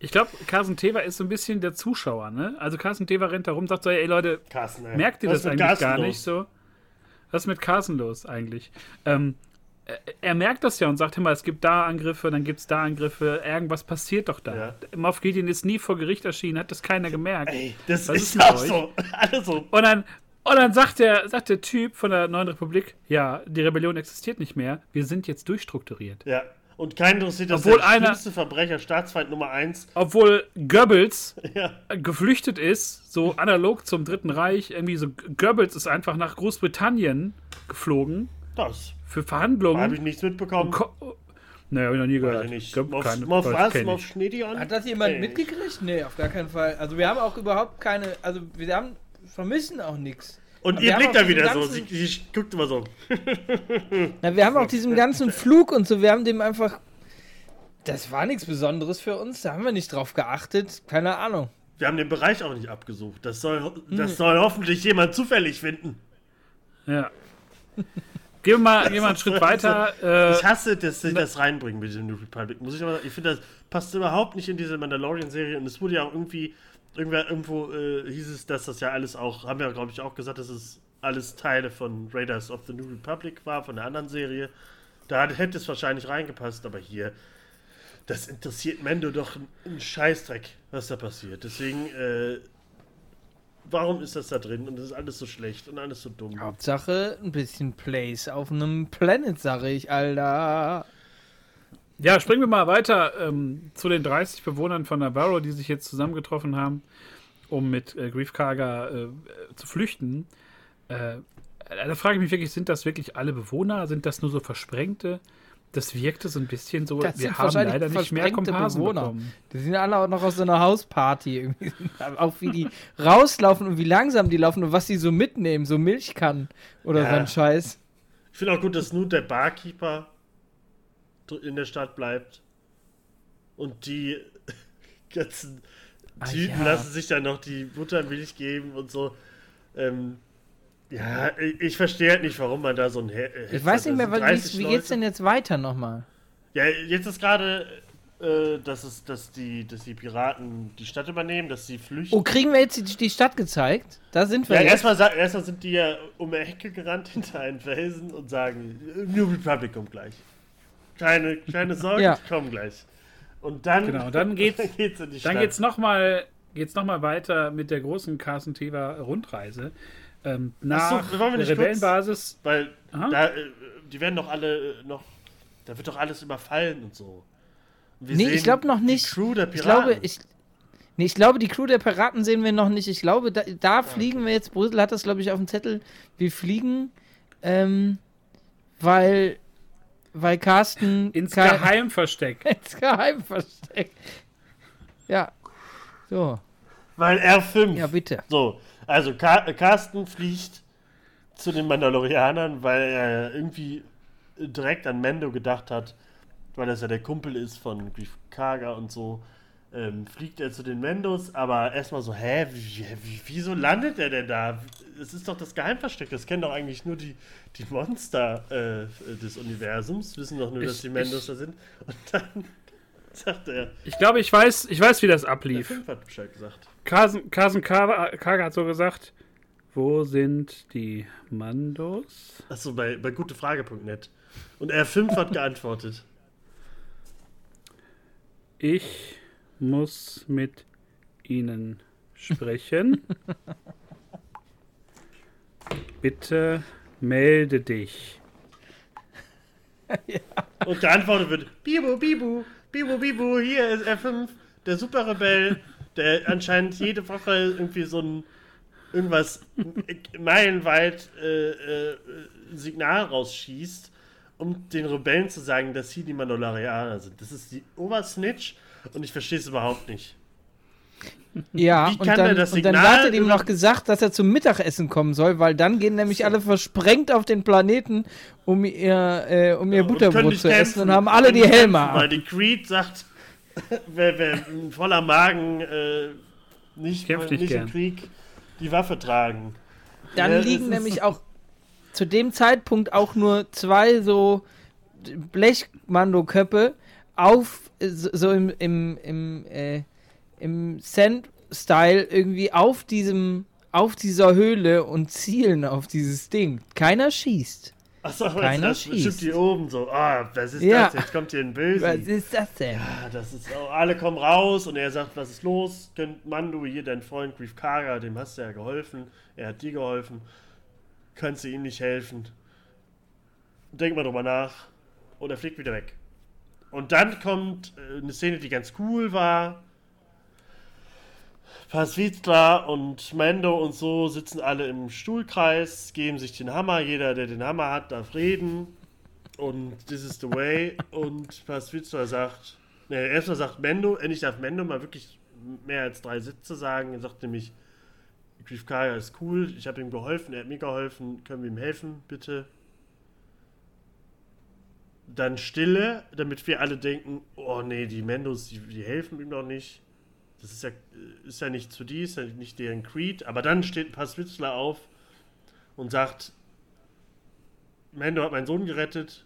A: Ich glaube, Carson Teva ist so ein bisschen der Zuschauer, ne? Also Carson Teva rennt da rum, sagt so, ey Leute,
C: Carsten, ey.
A: merkt ihr das eigentlich
C: Carsten
A: gar
C: los?
A: nicht so? Was ist mit Carson los eigentlich? Ähm, er, er merkt das ja und sagt immer, es gibt da Angriffe, dann gibt es da Angriffe, irgendwas passiert doch da.
C: Ja.
A: Moff Gideon ist nie vor Gericht erschienen, hat das keiner gemerkt.
C: Ey, das
A: Was
C: ist,
A: ist
C: auch
A: euch?
C: so. Alle so.
A: Und dann, und dann sagt, der, sagt der Typ von der Neuen Republik, ja, die Rebellion existiert nicht mehr, wir sind jetzt durchstrukturiert.
C: Ja. Und keinen interessiert, dass
A: Obwohl
C: der
A: einer-
C: schlimmste Verbrecher, Staatsfeind Nummer 1,
A: Obwohl Goebbels
C: ja,
A: geflüchtet ist, so analog zum Dritten Reich, irgendwie so Goebbels ist einfach nach Großbritannien geflogen
C: das.
A: für
C: Habe
A: Verhandlungen.
C: ich nichts mitbekommen.
A: Ko naja, hab ich noch nie
C: Weiß
A: gehört.
C: ich nicht.
A: Glaub,
C: Moff,
A: keine- weiß-
C: was?
B: Hat das jemand
C: Ey.
B: mitgekriegt? Nee, auf gar keinen Fall. Also wir haben auch überhaupt keine, also wir haben, vermissen auch nichts.
C: Und ihr blickt da wieder so. Sie, sie guckt immer so.
B: Na, wir haben auch diesen ganzen Flug und so, wir haben dem einfach, das war nichts Besonderes für uns, da haben wir nicht drauf geachtet, keine Ahnung.
C: Wir haben den Bereich auch nicht abgesucht. Das soll,
B: Hm.
C: das soll hoffentlich jemand zufällig finden.
A: Ja. Gehen wir mal, gehen wir mal einen Schritt weiter. Äh,
C: Ich hasse, dass sie das reinbringen mit der New Republic. Muss ich aber sagen, ich finde, das passt überhaupt nicht in diese Mandalorian-Serie. Und es wurde ja auch irgendwie, irgendwer irgendwo äh, hieß es, dass das ja alles auch, haben wir glaube ich, auch gesagt, dass es alles Teile von Raiders of the New Republic war, von der anderen Serie. Da hätte es wahrscheinlich reingepasst, aber hier, das interessiert Mendo doch einen Scheißdreck, was da passiert. Deswegen, äh, warum ist das da drin? Und das ist alles so schlecht und alles so dumm.
B: Hauptsache ein bisschen Place auf einem Planet, sag ich, Alter.
A: Ja, springen wir mal weiter ähm, zu den 30 Bewohnern von Navarro, die sich jetzt zusammengetroffen haben, um mit äh, Grief Karga äh, zu flüchten. Äh, da frage ich mich wirklich, sind das wirklich alle Bewohner? Sind das nur so Versprengte? Das wirkte so ein bisschen so,
B: Das
A: wir haben leider nicht mehr
B: versprengte
A: Komparsen
B: Bewohner.
A: bekommen.
B: Die sind alle auch noch aus so einer Hausparty irgendwie. auch wie die rauslaufen und wie langsam die laufen und was die so mitnehmen, so Milchkannen oder
C: Ja.
B: so ein Scheiß.
C: Ich finde auch gut, dass nur der Barkeeper in der Stadt bleibt. Und die ganzen
B: Ah,
C: Typen
B: ja.
C: lassen sich dann noch die Buttermilch geben und so. Ähm, ja, ich, verstehe halt nicht, warum man da so ein He
B: Ich weiß nicht mehr, was- wie, wie geht's denn jetzt weiter nochmal?
C: Ja, jetzt ist gerade, äh, dass, es, dass, die, dass die Piraten die Stadt übernehmen, dass sie flüchten.
B: Oh, kriegen wir jetzt die, die Stadt gezeigt? Da sind wir
C: Ja, erstmal, erstmal sind die ja um die Ecke gerannt hinter einen Felsen und sagen, New Republic kommt gleich. Keine, keine Sorge,
B: Ja.
C: die kommen gleich. Und dann,
A: Genau, dann geht's-
C: dann geht's in die
A: Dann
C: Stadt.
A: geht's nochmal geht's noch mal weiter mit der großen Carsten Teva Rundreise. Ähm, nach
C: Ach so,
A: der
C: nicht kurz-
A: Rebellenbasis.
C: Weil
A: Aha.
C: da, äh, die werden doch alle äh, noch, da wird doch alles überfallen und so. Und wir
B: Nee,
C: sehen
B: ich glaube noch
C: die
B: nicht.
C: Crew der
B: Ich glaube, ich. Nee, ich glaube, die Crew der Piraten sehen wir noch nicht. Ich glaube, da, da fliegen wir jetzt. Brüssel hat das, glaube ich, auf dem Zettel. Wir fliegen, ähm, weil, weil Carsten
A: Ins
B: kein-
A: Geheimversteck.
B: ins Geheimversteck. Ja. So.
C: Weil R5.
B: Ja, bitte.
C: So, also Car äh, Carsten fliegt zu den Mandalorianern, weil er irgendwie direkt an Mando gedacht hat, weil das ja der Kumpel ist von Grief Karga und so. Ähm, fliegt er zu den Mandos, aber erstmal so, hä, wie, wie, wieso landet er denn da? Es ist doch das Geheimversteck, das kennen doch eigentlich nur die, die Monster äh, des Universums, wissen doch nur, dass
A: Ich-
C: die Mandos
A: ich-
C: da sind. Und dann sagt er,
A: Ich glaube, ich weiß, ich weiß, wie das
C: der
A: ablief.
C: Fünf hat Bescheid gesagt.
A: Carsten, Carsten Kaga Kaga hat so gesagt, wo sind die Mandos?
C: Achso, bei, bei gutefrage.net. Und R5 hat geantwortet.
A: Ich muss mit ihnen sprechen. Bitte melde dich.
C: Und geantwortet wird: Bibu, Bibu, Bibu, Bibu, hier ist R5, der Superrebell, der anscheinend jede Woche irgendwie so ein irgendwas meilenweit äh, äh, Signal rausschießt, um den Rebellen zu sagen, dass sie die Mandalorianer sind. Das ist die Obersnitch und ich verstehe es überhaupt nicht.
B: Ja,
C: Wie
B: und
C: kann
B: dann,
C: das
B: und dann
C: Signal
B: hat er ihm noch gesagt, dass er zum Mittagessen kommen soll, weil dann gehen nämlich alle versprengt auf den Planeten, um ihr, äh, um ihr
C: können
B: Butterbrot zu essen
C: kämpfen,
B: und haben alle die Helme
C: kämpfen, Weil die Creed sagt, wer, wer ein voller Magen äh, nicht,
A: Kämpft nicht
C: nicht im. Krieg die Waffe tragen.
B: Dann
C: Ja,
B: liegen nämlich auch zu dem Zeitpunkt auch nur zwei so Blechmandoköpfe auf, äh, so im, im, im, äh, im Sand-Style irgendwie auf diesem, auf dieser Höhle und zielen auf dieses Ding. Keiner schießt.
C: Achso, aber
B: Keiner
C: das
B: schießt.
C: stimmt hier oben so. Ah, was ist
B: Ja.
C: das? Jetzt kommt hier ein Böse.
B: Was ist das denn?
C: Ah, das ist, oh, alle kommen raus und er sagt, was ist los? Könnt Mando, hier dein Freund Grief Karga, dem hast du ja geholfen. Er hat dir geholfen. Kannst du ihm nicht helfen? Denk mal drüber nach. Und er fliegt wieder weg. Und dann kommt äh, eine Szene, die ganz cool war. Pasvizla und Mando und so sitzen alle im Stuhlkreis, geben sich den Hammer. Jeder, der den Hammer hat, darf reden. Und this is the way. Und Pasvizla sagt, ne, erstmal sagt Mendo, endlich darf Mendo mal wirklich mehr als drei Sätze sagen. Er sagt nämlich, Grief Kaya ist cool, ich habe ihm geholfen, er hat mir geholfen, können wir ihm helfen, bitte? Dann Stille, damit wir alle denken, oh nee, die Mendos, die, die helfen ihm doch nicht. Das ist ja, ist ja nicht zu die, ist ja nicht deren Creed. Aber dann steht ein Paswitzler auf und sagt, Mendo hat meinen Sohn gerettet,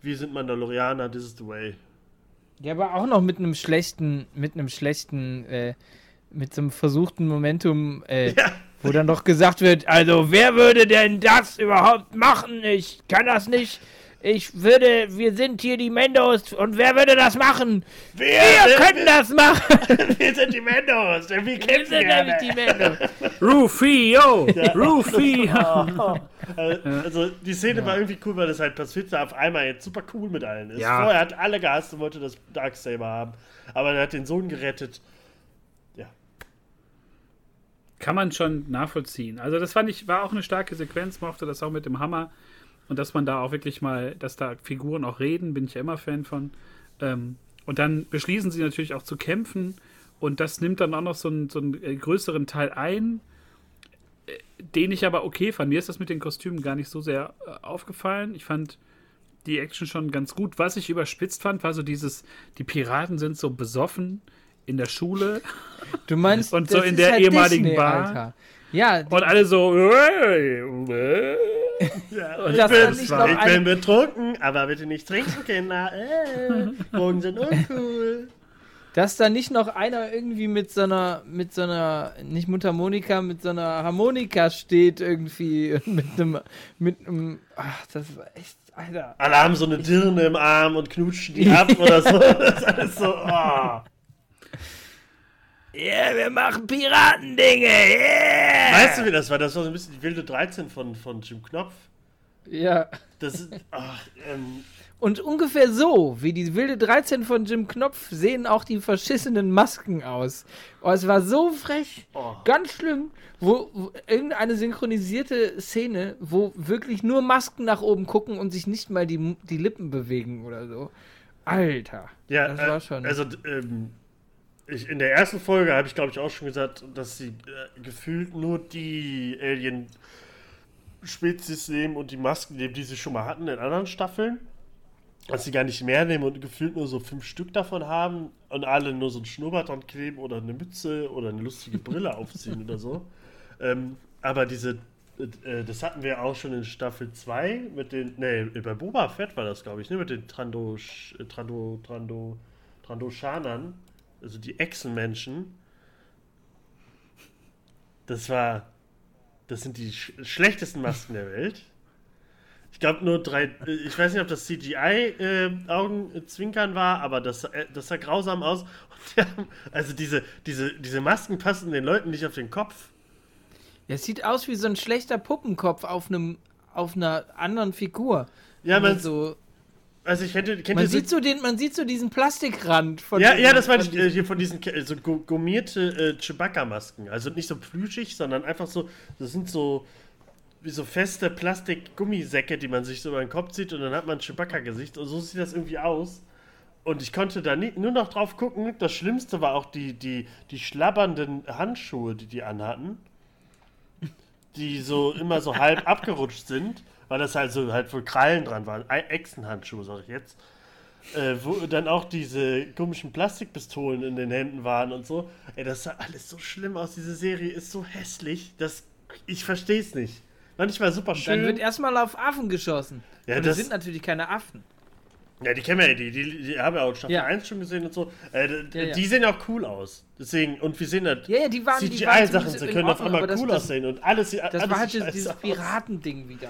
C: wir sind Mandalorianer, this is the way.
B: Ja, aber auch noch mit einem schlechten, mit einem schlechten, äh, mit so einem versuchten Momentum, äh,
C: Ja.
B: wo dann doch gesagt wird, also wer würde denn das überhaupt machen? Ich kann das nicht. Ich würde, wir sind hier die Mendos und wer würde das machen?
C: Wir,
B: Wir können das machen.
C: wir sind die Mendos. Wir
B: Wir
C: kämpfen
B: sind nämlich die
C: gerne.
B: Mendos.
A: Rufio! Rufio!
C: Also, also die Szene war irgendwie cool, weil das halt Pacifica auf einmal jetzt super cool mit allen ist.
A: Ja.
C: Vorher hat alle gehasst und wollte das Darksaber haben. Aber er hat den Sohn gerettet. Ja.
A: Kann man schon nachvollziehen. Also das fand ich, war auch eine starke Sequenz, mochte das auch mit dem Hammer. Und dass man da auch wirklich mal, dass da Figuren auch reden, bin ich ja immer Fan von. Ähm, und dann beschließen sie natürlich auch zu kämpfen. Und das nimmt dann auch noch so einen, so einen äh, größeren Teil ein, äh, den ich aber okay fand. Mir ist das mit den Kostümen gar nicht so sehr äh, aufgefallen. Ich fand die Action schon ganz gut. Was ich überspitzt fand, war so dieses, die Piraten sind so besoffen in der Schule.
B: Du meinst,
A: Und so
B: das
A: in
B: ist
A: der
B: halt
A: ehemaligen
B: Disney,
A: Bar.
B: Alter. Ja,
A: Und alle so.
C: ja ich bin,
B: ich noch
C: ich bin betrunken, aber bitte nicht trinken, Kinder. Äh, Drogen sind uncool.
B: dass da nicht noch einer irgendwie mit so einer, mit so einer, nicht Mundharmonika, mit so einer Harmonika steht irgendwie und mit einem, mit einem, ach, das war echt, Alter.
C: Alle haben so eine Dirne im Arm und knutschen die ab oder so. Das ist alles so. Oh.
B: Ja, wir machen Piratendinge, yeah!
C: Weißt du, wie das war? Das war so ein bisschen die wilde 13 von, von Jim Knopf.
B: Ja.
C: Das ist. Ach, ähm,
B: Und ungefähr so, wie die wilde 13 von Jim Knopf, sehen auch die verschissenen Masken aus. Oh, es war so frech.
C: Oh.
B: Ganz schlimm. Wo, wo irgendeine synchronisierte Szene, wo wirklich nur Masken nach oben gucken und sich nicht mal die, die Lippen bewegen oder so. Alter.
C: Ja,
B: das
C: äh,
B: war schon.
C: Also, ähm, ich, in der ersten Folge habe ich, glaube ich, auch schon gesagt, dass sie äh, gefühlt nur die Alien-Spezies nehmen und die Masken nehmen, die sie schon mal hatten in anderen Staffeln. Dass sie gar nicht mehr nehmen und gefühlt nur so fünf Stück davon haben und alle nur so ein Schnurrbart dran kleben oder eine Mütze oder eine lustige Brille aufziehen oder so. Ähm, aber diese, äh, das hatten wir auch schon in Staffel 2 mit den, nee, bei Boba Fett war das, glaube ich, ne, mit den Trando, äh, Trando, Trando, Trandoshanern, also die Echsenmenschen. Das war, das sind die sch schlechtesten Masken der Welt. Ich glaube nur drei, äh, ich weiß nicht, ob das CGI-Augenzwinkern war, aber das, äh, das sah grausam aus. Die haben, also diese, diese, diese Masken passen den Leuten nicht auf den Kopf.
B: Es sieht aus wie so ein schlechter Puppenkopf auf einem auf einer anderen Figur.
C: Ja, man,
B: so,
C: also ich hätte,
B: man sieht so den, man sieht so diesen Plastikrand von
C: Ja, ja, das meine ich äh, hier von diesen Ke- so gu- gummierte äh, Chewbacca-Masken. Also nicht so plüschig, sondern einfach so, das sind so wie so feste Plastik-Gummisäcke, die man sich so über den Kopf zieht und dann hat man ein Chewbacca-Gesicht und so sieht das irgendwie aus. Und ich konnte da nie, nur noch drauf gucken. Das Schlimmste war auch die, die, die schlabbernden Handschuhe, die die anhatten. Die so immer so halb abgerutscht sind, weil das halt so halt wohl Krallen dran waren. Echsenhandschuhe, sag ich jetzt äh, wo dann auch diese komischen Plastikpistolen in den Händen waren und so. Ey, das sah alles so schlimm aus. Diese Serie ist so hässlich, dass ich verstehe es nicht. Manchmal super
B: Dann
C: schön.
B: wird erstmal auf Affen geschossen.
C: Ja, das-
B: das sind natürlich keine Affen.
C: ja, die kennen wir ja, die, die, die haben wir auch Staffel
B: Ja.
C: 1 schon gesehen und so. Äh,
B: Ja, ja.
C: Die sehen auch cool aus. Deswegen, und wir sehen halt
B: Ja, ja, die waren die waren
C: CGI-Sachen, sie können auf
B: Ordnung,
C: einmal
B: aber das-
C: cool
B: das-
C: aussehen und alles
B: Das
C: alles
B: war halt dieses. Piratending wieder.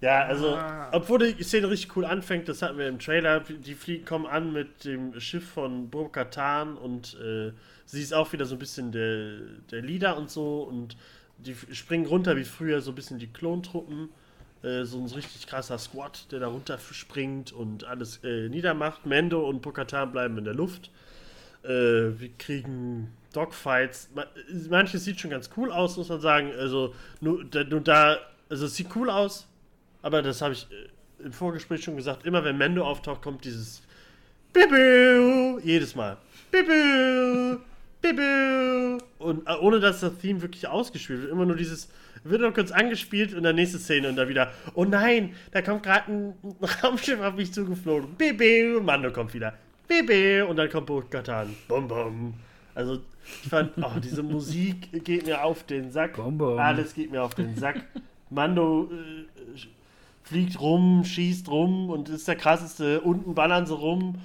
C: Ja, also,
B: Ah.
C: obwohl die Szene richtig cool anfängt, das hatten wir im Trailer, die fliegen, kommen an mit dem Schiff von Bo-Katan und äh, sie ist auch wieder so ein bisschen der, der Leader und so und die springen runter wie früher so ein bisschen die Klontruppen. Äh, so ein richtig krasser Squad, der da runter springt und alles äh, niedermacht. Mendo und Bo-Katan bleiben in der Luft. Äh, wir kriegen Dogfights. Ma- Manches sieht schon ganz cool aus, muss man sagen. Also, nur da, nur da also es sieht cool aus, aber das habe ich äh, im Vorgespräch schon gesagt. Immer wenn Mendo auftaucht, kommt dieses Bibu jedes Mal. Bibu, Bibu. Und äh, ohne dass das Theme wirklich ausgespielt wird, immer nur dieses wird nur kurz angespielt und dann nächste Szene und dann wieder, oh nein, da kommt gerade ein Raumschiff auf mich zugeflogen. Bibu, Mando kommt wieder. Bibu und dann kommt Bo-Katan. Bum bum. Also ich fand, oh, diese Musik geht mir auf den Sack.
A: Bum, bum.
C: Alles geht mir auf den Sack. Mando äh, fliegt rum, schießt rum und ist der krasseste. Unten ballern sie rum.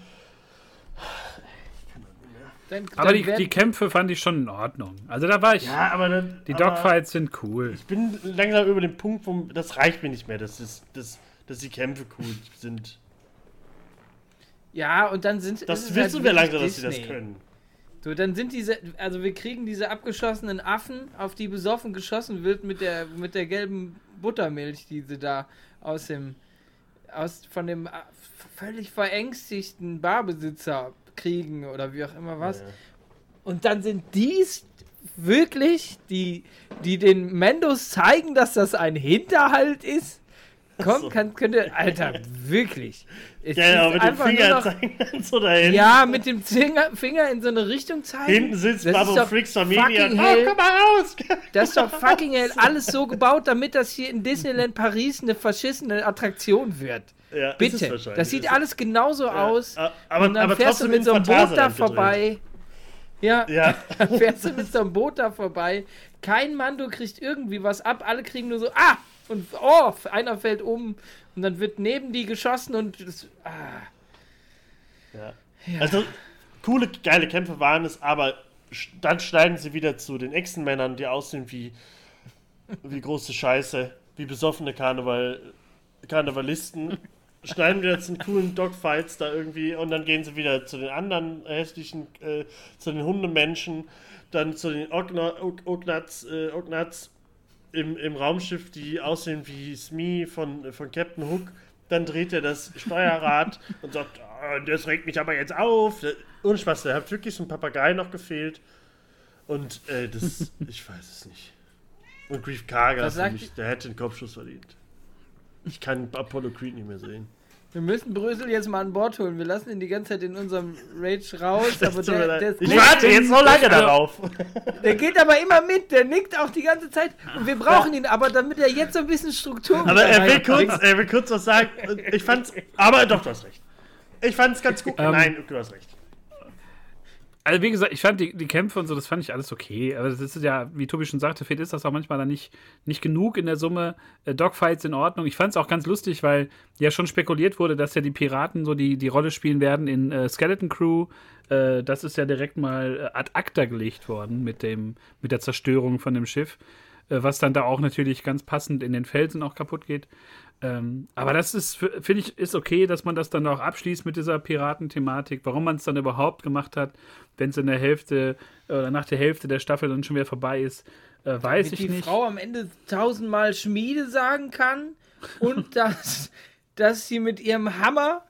B: Dann,
A: Aber
B: dann
A: die, die Kämpfe fand ich schon in Ordnung. Also da war ich.
C: Ja, aber dann.
A: die Dogfights sind cool.
C: Ich bin langsam über den Punkt, wo das reicht mir nicht mehr. Das ist, das, dass die Kämpfe cool sind.
B: Ja, und dann sind
C: Das wissen
B: halt
C: wir langsam, dass sie das
B: Disney.
C: können.
B: So, dann sind diese, also wir kriegen diese abgeschossenen Affen, auf die besoffen geschossen wird mit der, mit der gelben Buttermilch, die sie da aus dem, aus, von dem äh, völlig verängstigten Barbesitzer kriegen oder wie auch immer was.
C: Ja.
B: Und dann sind dies wirklich die, die den Mendos zeigen, dass das ein Hinterhalt ist. Komm,
C: so.
B: kann, könnte, Alter, wirklich. Es
C: Ja, ja, mit dem Finger zeigen so dahin.
B: Ja, mit dem Finger, Finger in so eine Richtung zeigen.
C: Hinten sitzt Babo
B: doch
C: Freaks Familie und, oh, komm mal raus!
B: Das ist doch fucking hell alles so gebaut, damit das hier in Disneyland Paris eine verschissene Attraktion wird.
C: Ja, ist es
B: Bitte. Das sieht alles genauso
C: Ja,
B: aus.
C: Aber,
B: und dann
C: aber
B: fährst du mit so einem Boot da vorbei. Ja,
C: Ja,
B: dann fährst du mit so einem Boot da vorbei. Kein Mando kriegt irgendwie was ab. Alle kriegen nur so, ah! Und oh, einer fällt um. Und dann wird neben die geschossen und das, ah.
C: ja.
B: Ja.
C: Also, coole, geile Kämpfe waren es, aber dann schneiden sie wieder zu den Echsenmännern, die aussehen wie, wie große Scheiße, wie besoffene Karneval, Karnevalisten. schneiden wieder zu den coolen Dogfights da irgendwie und dann gehen sie wieder zu den anderen hässlichen, äh, zu den Hundemenschen, dann zu den Ogna- Og- Ognats, äh, Ognats im, im Raumschiff, die aussehen wie Smee von, von Captain Hook. Dann dreht er das Steuerrad und sagt, "Ah, das regt mich aber jetzt auf. Ohne Spaß, da hat wirklich so ein Papagei noch gefehlt. Und äh, das, ich weiß es nicht. Und Grief Karga, der hätte einen Kopfschuss verdient. Ich kann Apollo Creed nicht mehr sehen.
B: Wir müssen Brösel jetzt mal an Bord holen. Wir lassen ihn die ganze Zeit in unserem Rage raus. Aber der, der, ist
C: ich warte jetzt so lange darauf.
B: der geht aber immer mit. Der nickt auch die ganze Zeit. Und wir brauchen ihn aber, damit er jetzt so ein bisschen Struktur
C: Aber er will, kurz, er will kurz was sagen. Ich fand's. Aber doch, du hast recht. Ich fand's ganz gut.
A: Ähm,
C: Nein, du hast recht.
A: Also wie gesagt, ich fand die, die Kämpfe und so, das fand ich alles okay. Aber das ist ja, wie Tobi schon sagte, Fett ist das auch manchmal dann nicht, nicht genug in der Summe. Äh, Dogfights in Ordnung. Ich fand es auch ganz lustig, weil ja schon spekuliert wurde, dass ja die Piraten so die, die Rolle spielen werden in äh, Skeleton Crew. Äh, das ist ja direkt mal äh, ad acta gelegt worden mit, dem, mit der Zerstörung von dem Schiff. Äh, was dann da auch natürlich ganz passend in den Felsen auch kaputt geht. Ähm, aber das ist, finde ich, ist okay, dass man das dann auch abschließt mit dieser Piratenthematik. Warum man es dann überhaupt gemacht hat, wenn es in der Hälfte oder nach der Hälfte der Staffel dann schon wieder vorbei ist, äh, weiß
B: Damit
A: ich
B: die
A: nicht.
B: Frau am Ende tausendmal Schmiede sagen kann und dass, dass sie mit ihrem Hammer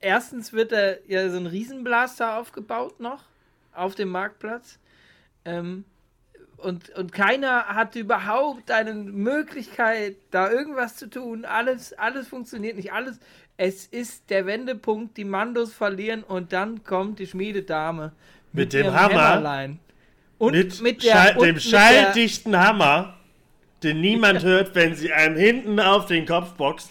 B: erstens wird da ja so ein Riesenblaster aufgebaut noch auf dem Marktplatz ähm, und, und keiner hat überhaupt eine Möglichkeit, da irgendwas zu tun. Alles, alles funktioniert nicht. Alles. Es ist der Wendepunkt, die Mandos verlieren und dann kommt die Schmiededame
C: Mit dem
B: ihrem
C: Hammer?
B: Hämmerlein. Und
C: mit
B: mit, der,
C: Schall,
B: und
C: dem
B: mit
C: schalldichten Hammer, den niemand hört, wenn sie einem hinten auf den Kopf boxt,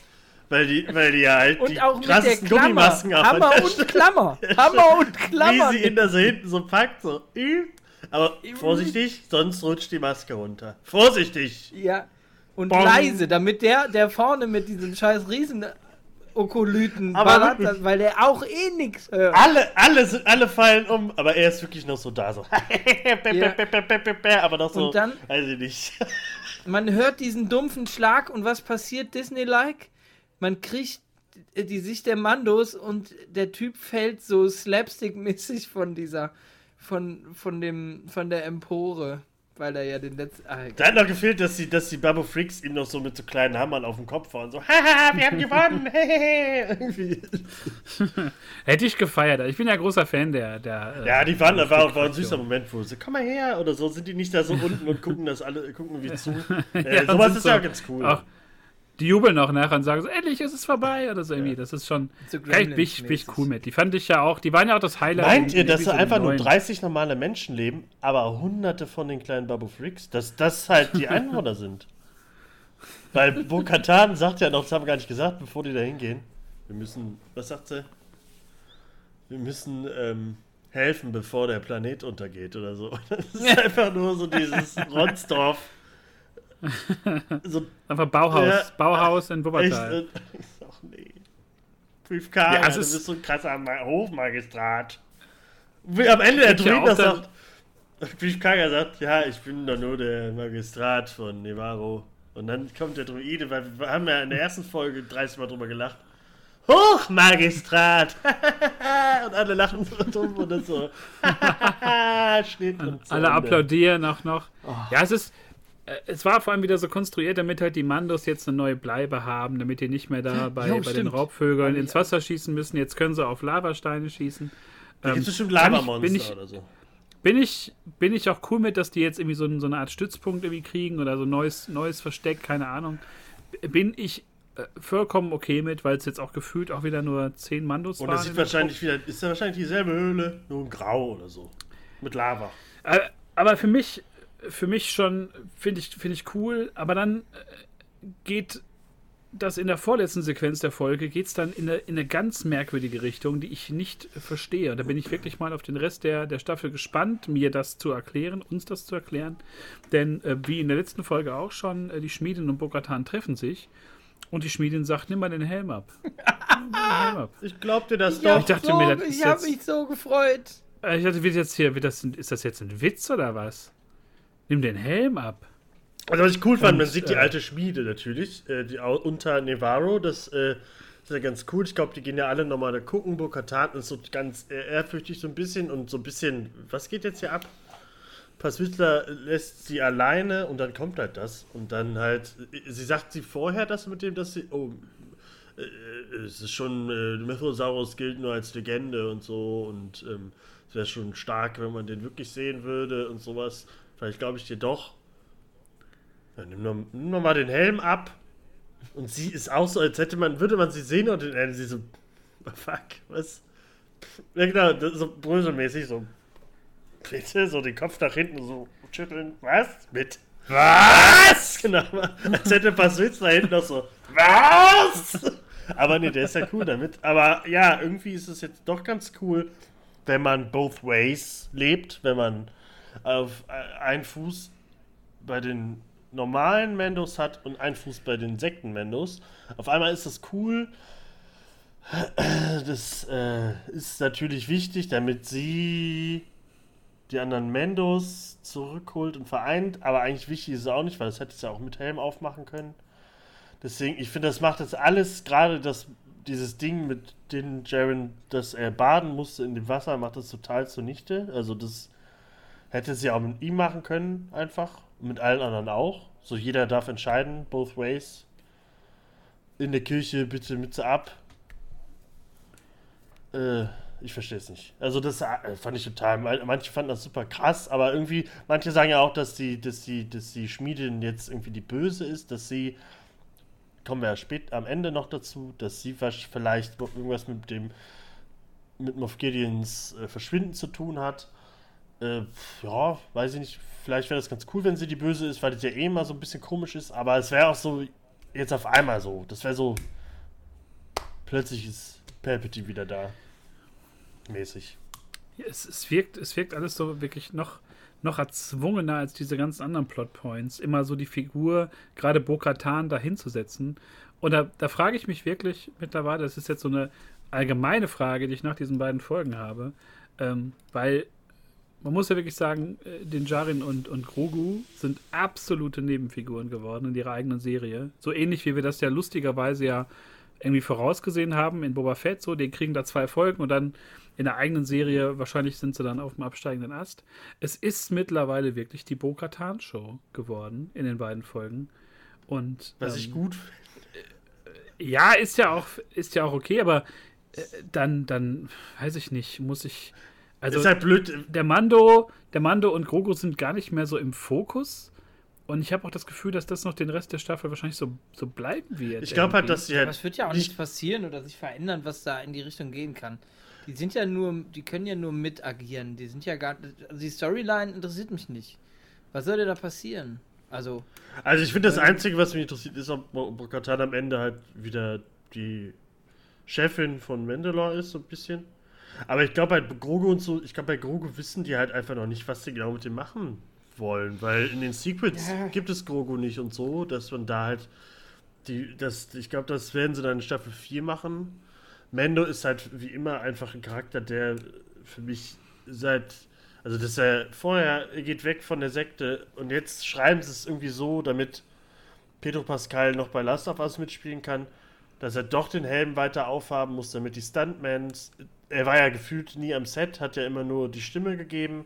C: weil die, weil die ja halt die
B: Und auch mit der
C: krassesten
B: Klammer.
C: Gummimasken auf
B: Hammer und Klammer. Hammer und Klammer.
C: Wie sie ihn da so hinten so packt, so. Aber vorsichtig, sonst rutscht die Maske runter. Vorsichtig!
B: ja. Und
C: Bong.
B: leise, damit der, der vorne mit diesem scheiß Riesen Okolyten
C: Aber
B: ballert,
C: wirklich.
B: weil der auch eh nix hört.
C: Alle, alle, sind, alle fallen um, aber er ist wirklich noch so da, so.
B: Ja.
C: aber noch so.
B: Und dann-
C: Weiß ich nicht.
B: Man hört diesen dumpfen Schlag und was passiert Disney-like? Man kriegt die Sicht der Mandos und der Typ fällt so slapstick-mäßig von dieser, von, von dem, von der Empore, weil er ja den letzten, ah,
C: Da hat noch gefehlt, dass die, dass die Babo Freaks ihm noch so mit so kleinen Hammern auf dem Kopf fahren. So, haha, wir haben gewonnen. hehehe. Irgendwie.
A: Hätte ich gefeiert. Ich bin ja großer Fan der. der äh,
C: Ja, die waren, da war, war ein süßer Moment, wo sie, komm mal her oder so, sind die nicht da so unten und gucken das alle, gucken wie zu.
A: Ja,
C: Äh, sowas ist
A: so
C: ja ganz cool.
A: Auch, die jubeln auch nachher und sagen so, endlich ist es vorbei oder so irgendwie. Das ist schon,
B: So
A: ich, bin ich, bin ich cool mit. Die fand ich ja auch, die waren ja auch das Highlight.
C: Meint
A: in
C: ihr, dass einfach nur
A: 9.
C: 30 normale Menschen leben, aber hunderte von den kleinen Babu Freaks, dass das halt die Einwohner sind? Weil Bo-Katan sagt ja noch, das haben wir gar nicht gesagt, bevor die da hingehen. Wir müssen, was sagt sie? Wir müssen ähm, helfen, bevor der Planet untergeht oder so. Das ist einfach nur so dieses Ronsdorf. So
A: Einfach Bauhaus.
C: Ja.
A: Bauhaus in. Wuppertal.
C: äh, Ach nee. 5K,
A: Ja, es
C: du
A: ist-
C: bist so ein krasser Ma- Hofmagistrat. Am Ende der
A: Gibt ja
C: sagt, Brief Kaga sagt, ja, ich bin doch nur der Magistrat von Nevaro. Und dann kommt der Druide, weil wir haben ja in der ersten Folge 30 Mal drüber gelacht. Hochmagistrat! und alle lachen so dumm und dann so. Schnitt und so
A: Alle
C: Ende.
A: applaudieren auch noch. Ja, es ist. Äh, Es war vor allem wieder so konstruiert, damit halt die Mandos jetzt eine neue Bleibe haben, damit die nicht mehr da bei,
B: Jo,
A: bei den. Raubvögeln ins Wasser schießen müssen. Jetzt können sie auf Lavasteine schießen.
C: Da
A: Ähm,
C: gibt's bestimmt Lavamonster
A: bin ich-
C: oder so.
A: Bin ich, bin ich auch cool mit, dass die jetzt irgendwie so, so eine Art Stützpunkt irgendwie kriegen oder so ein neues, neues Versteck, keine Ahnung. Bin ich äh, vollkommen okay mit, weil es jetzt auch gefühlt auch wieder nur zehn Mandos
C: Und
A: waren.
C: das sieht
A: der
C: wahrscheinlich wieder, ist ja wahrscheinlich dieselbe Höhle, nur in Grau oder so. Mit Lava.
A: Äh, Aber für mich, für mich schon, finde ich, finde ich cool. Aber dann äh, geht das in der vorletzten Sequenz der Folge, geht es dann in eine, in eine ganz merkwürdige Richtung, die ich nicht verstehe. Und da bin ich wirklich mal auf den Rest der, der Staffel gespannt, mir das zu erklären, uns das zu erklären. Denn äh, wie in der letzten Folge auch schon, äh, die Schmiedin und Bokatan treffen sich. Und die Schmiedin sagt, nimm mal den Helm ab. Den Helm ab.
C: Ich glaub dir das
B: Ich,
C: doch.
A: Ich dachte
B: so,
A: mir, das ist
B: ich habe mich so gefreut.
A: Äh, Ich dachte, wird jetzt hier, wird das, ist das jetzt ein Witz oder was? Nimm den Helm ab.
C: Also was ich cool fand,
A: Und,
C: man sieht die
A: äh,
C: alte Schmiede natürlich, äh, die unter Nevaro, das äh, ist ja ganz cool. Ich glaube, die gehen ja alle nochmal da gucken. Bo-Katan ist so ganz äh, ehrfürchtig so ein bisschen und so ein bisschen, was geht jetzt hier ab? Passwitzler lässt sie alleine und dann kommt halt das. Und dann halt, äh, sie sagt sie vorher das mit dem, dass sie, oh, es ist schon, äh, Mythosaurus gilt nur als Legende und so und ähm, es wäre schon stark, wenn man den wirklich sehen würde und sowas. Vielleicht glaube ich dir doch. Ja, nimm, noch, nimm noch mal den Helm ab. Und sie ist auch so, als hätte man, würde man sie sehen und dann sie so, "Oh, fuck, was? Ja genau, so bröselmäßig so, bitte, so den Kopf nach hinten so schütteln, was? Mit was? Genau, als hätte Paswitz da hinten noch so, was? Aber nee, der ist ja cool damit. Aber ja, irgendwie ist es jetzt doch ganz cool, wenn man both ways lebt, wenn man auf äh, einen Fuß bei den normalen Mendos hat und einen Fuß bei den Sekten-Mendos. Auf einmal ist das cool. Das äh, ist natürlich wichtig, damit sie die anderen Mendos zurückholt und vereint. Aber eigentlich wichtig ist es auch nicht, weil das hätte es ja auch mit Helm aufmachen können. Deswegen, ich finde, das macht das alles, gerade das, dieses Ding mit dem Jaren, dass er baden musste in dem Wasser, macht das total zunichte. Also das hätte sie auch mit ihm machen können, einfach. Mit allen anderen auch. So jeder darf entscheiden, both ways. In der Kirche bitte Mütze ab. Äh, ich verstehe es nicht. Also das äh, fand ich total. Manche fanden das super krass, aber irgendwie, manche sagen ja auch, dass die, dass die, dass die Schmiedin jetzt irgendwie die Böse ist, dass sie, kommen wir ja spät am Ende noch dazu, dass sie vielleicht irgendwas mit dem, mit Moff Gideons äh, Verschwinden zu tun hat. Äh, ja, weiß ich nicht. Vielleicht wäre das ganz cool, wenn sie die Böse ist, weil das ja eh immer so ein bisschen komisch ist, aber es wäre auch so jetzt auf einmal so. Das wäre so. Plötzlich ist Palpatine wieder da. Mäßig.
A: Ja, Es, es, wirkt, es wirkt alles so wirklich noch, noch erzwungener als diese ganzen anderen Plotpoints. Immer so die Figur, gerade Bo-Katan, da hinzusetzen. Und da, da frage ich mich wirklich mittlerweile, das ist jetzt so eine allgemeine Frage, die ich nach diesen beiden Folgen habe, ähm, weil man muss ja wirklich sagen, äh, den Jarin und, und Grogu sind absolute Nebenfiguren geworden in ihrer eigenen Serie. So ähnlich wie wir das ja lustigerweise ja irgendwie vorausgesehen haben in Boba Fett, so, den kriegen da zwei Folgen und dann in der eigenen Serie, wahrscheinlich sind sie dann auf dem absteigenden Ast. Es ist mittlerweile wirklich die Bo-Katan-Show geworden in den beiden Folgen. Und
C: Was
A: ähm,
C: ich gut
A: ja, ist ja auch, ist ja auch okay, aber äh, dann, dann, weiß ich nicht, muss ich. Also
C: ist halt blöd.
A: der Mando, der Mando und Grogu sind gar nicht mehr so im Fokus. Und ich habe auch das Gefühl, dass das noch den Rest der Staffel wahrscheinlich so, so bleiben wird.
C: Ich glaube halt, dass sie
B: Aber
C: halt.
B: es wird ja auch
C: nicht-
B: passieren oder sich verändern, was da in die Richtung gehen kann. Die sind ja nur, die können ja nur mit agieren. Die sind ja gar, also die Storyline interessiert mich nicht. Was soll denn da passieren? Also,
C: Also ich finde das Einzige, was mich interessiert, ist, ob Bo- Bo-Katan am Ende halt wieder die Chefin von Mandalore ist, so ein bisschen. Aber ich glaube halt, Grogu und so, ich glaube bei Grogu wissen die halt einfach noch nicht, was sie genau mit dem machen wollen. Weil in den Secrets
B: Ja.
C: gibt es Grogu nicht und so, dass man da halt die, das, ich glaube, das werden sie dann in Staffel 4 machen. Mando ist halt wie immer einfach ein Charakter, der für mich seit, also dass er vorher er geht weg von der Sekte und jetzt schreiben sie es irgendwie so, damit Pedro Pascal noch bei Last of Us mitspielen kann, dass er doch den Helm weiter aufhaben muss, damit die Stuntmans. Er war ja gefühlt nie am Set, hat ja immer nur die Stimme gegeben.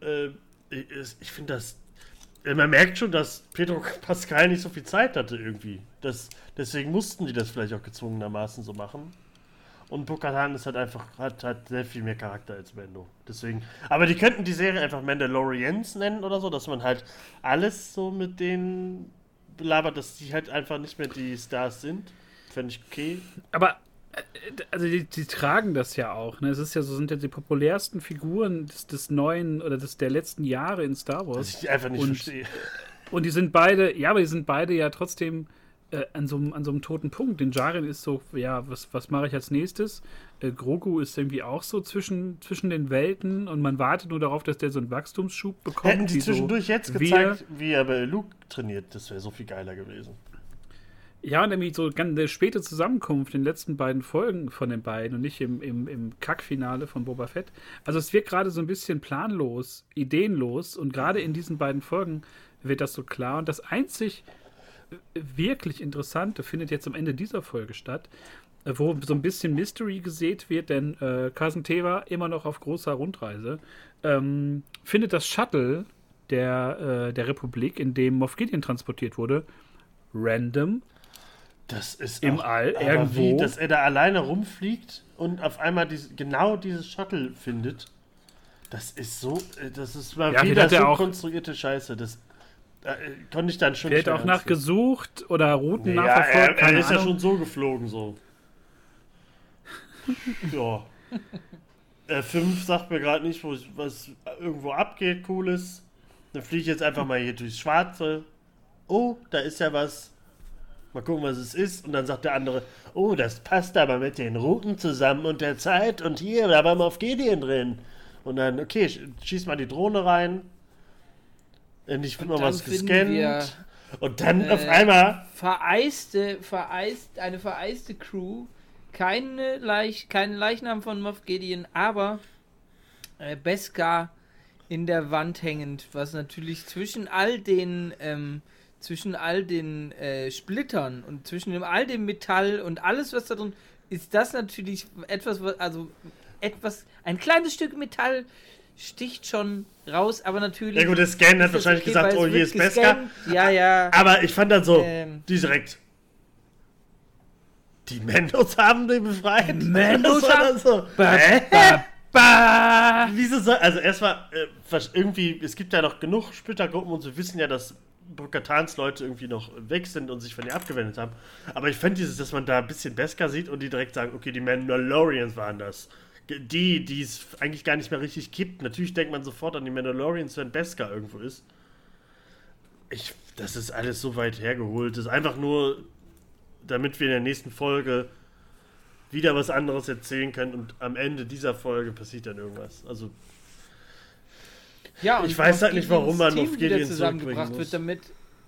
C: Äh, ich, ich finde das. Man merkt schon, dass Pedro Pascal nicht so viel Zeit hatte irgendwie. Das, deswegen mussten die das vielleicht auch gezwungenermaßen so machen. Und Bukatan ist halt einfach, hat, hat sehr viel mehr Charakter als Mando. Deswegen. Aber die könnten die Serie einfach Mandalorians nennen oder so, dass man halt alles so mit denen belabert, dass die halt einfach nicht mehr die Stars sind. Fände ich okay.
A: Aber äh, also die, die, tragen das ja auch. Ne? Es ist ja so, sind ja die populärsten Figuren des, des neuen oder des der letzten Jahre in Star Wars.
C: Was ich einfach nicht und, verstehe.
A: Und die sind beide, ja, aber die sind beide ja trotzdem äh, an, so, an so einem toten Punkt. Den Jaren ist so, ja, was, was mache ich als nächstes? Äh, Grogu ist irgendwie auch so zwischen, zwischen den Welten und man wartet nur darauf, dass der so einen Wachstumsschub bekommt.
C: Hätten sie zwischendurch so jetzt gezeigt, wie er bei Luke trainiert, das wäre so viel geiler gewesen.
A: Ja, nämlich so ganz eine späte Zusammenkunft in den letzten beiden Folgen von den beiden und nicht im, im, im Kackfinale von Boba Fett. Also es wird gerade so ein bisschen planlos, ideenlos und gerade in diesen beiden Folgen wird das so klar. Und das einzig wirklich Interessante findet jetzt am Ende dieser Folge statt, wo so ein bisschen Mystery gesät wird, denn äh, Carson Teva immer noch auf großer Rundreise, ähm, findet das Shuttle der, äh, der Republik, in dem Moff Gideon transportiert wurde, random
C: das ist
A: im
C: auch,
A: All irgendwo. Wie,
C: dass er da alleine rumfliegt und auf einmal diese, genau dieses Shuttle findet. Das ist so, äh, das ist mal ja, wieder so auch, konstruierte Scheiße. Das äh, konnte ich dann schon
A: nicht. auch nachgesucht oder Routen
C: nee,
A: nachverfolgt.
C: Ja, er, er ist ja schon so geflogen, so. ja. Äh, 5 sagt mir gerade nicht, wo, was irgendwo abgeht, cooles. Dann fliege ich jetzt einfach mal hier durchs Schwarze. Oh, da ist ja was. Mal gucken, was es ist. Und dann sagt der andere, oh, das passt aber mit den Routen zusammen und der Zeit. Und hier, da war mal auf Gideon drin. Und dann, okay, schieß mal die Drohne rein. Endlich wird mal was gescannt. Und dann äh, auf einmal.
B: Vereiste, vereist, eine vereiste Crew. Keine, Leich, keine Leichnam von Moff Gideon, aber äh, Beskar in der Wand hängend, was natürlich zwischen all den ähm, zwischen all den äh, Splittern und zwischen dem, all dem Metall und alles, was da drin ist, das natürlich etwas, also etwas, ein kleines Stück Metall sticht schon raus, aber natürlich.
C: Ja gut, der Scan hat wahrscheinlich okay, gesagt, oh, hier ist Beskar.
B: Ja, ja.
C: Aber ich fand dann so, ähm, direkt. Die Mendos haben den befreit?
B: Mendos haben
C: so. Ba, ba, ba. Wieso soll, also erstmal, äh, irgendwie, es gibt ja noch genug Splittergruppen und sie wissen ja, dass Bokatans Leute irgendwie noch weg sind und sich von ihr abgewendet haben. Aber ich fand dieses, dass man da ein bisschen Beskar sieht und die direkt sagen, okay, die Mandalorians waren das. Die, die es eigentlich gar nicht mehr richtig gibt. Natürlich denkt man sofort an die Mandalorians, wenn Beskar irgendwo ist. Ich, das ist alles so weit hergeholt. Das ist einfach nur, damit wir in der nächsten Folge wieder was anderes erzählen können und am Ende dieser Folge passiert dann irgendwas. Also
B: ja,
C: ich weiß halt nicht, warum man auf Gideon
B: zusammengebracht wird, damit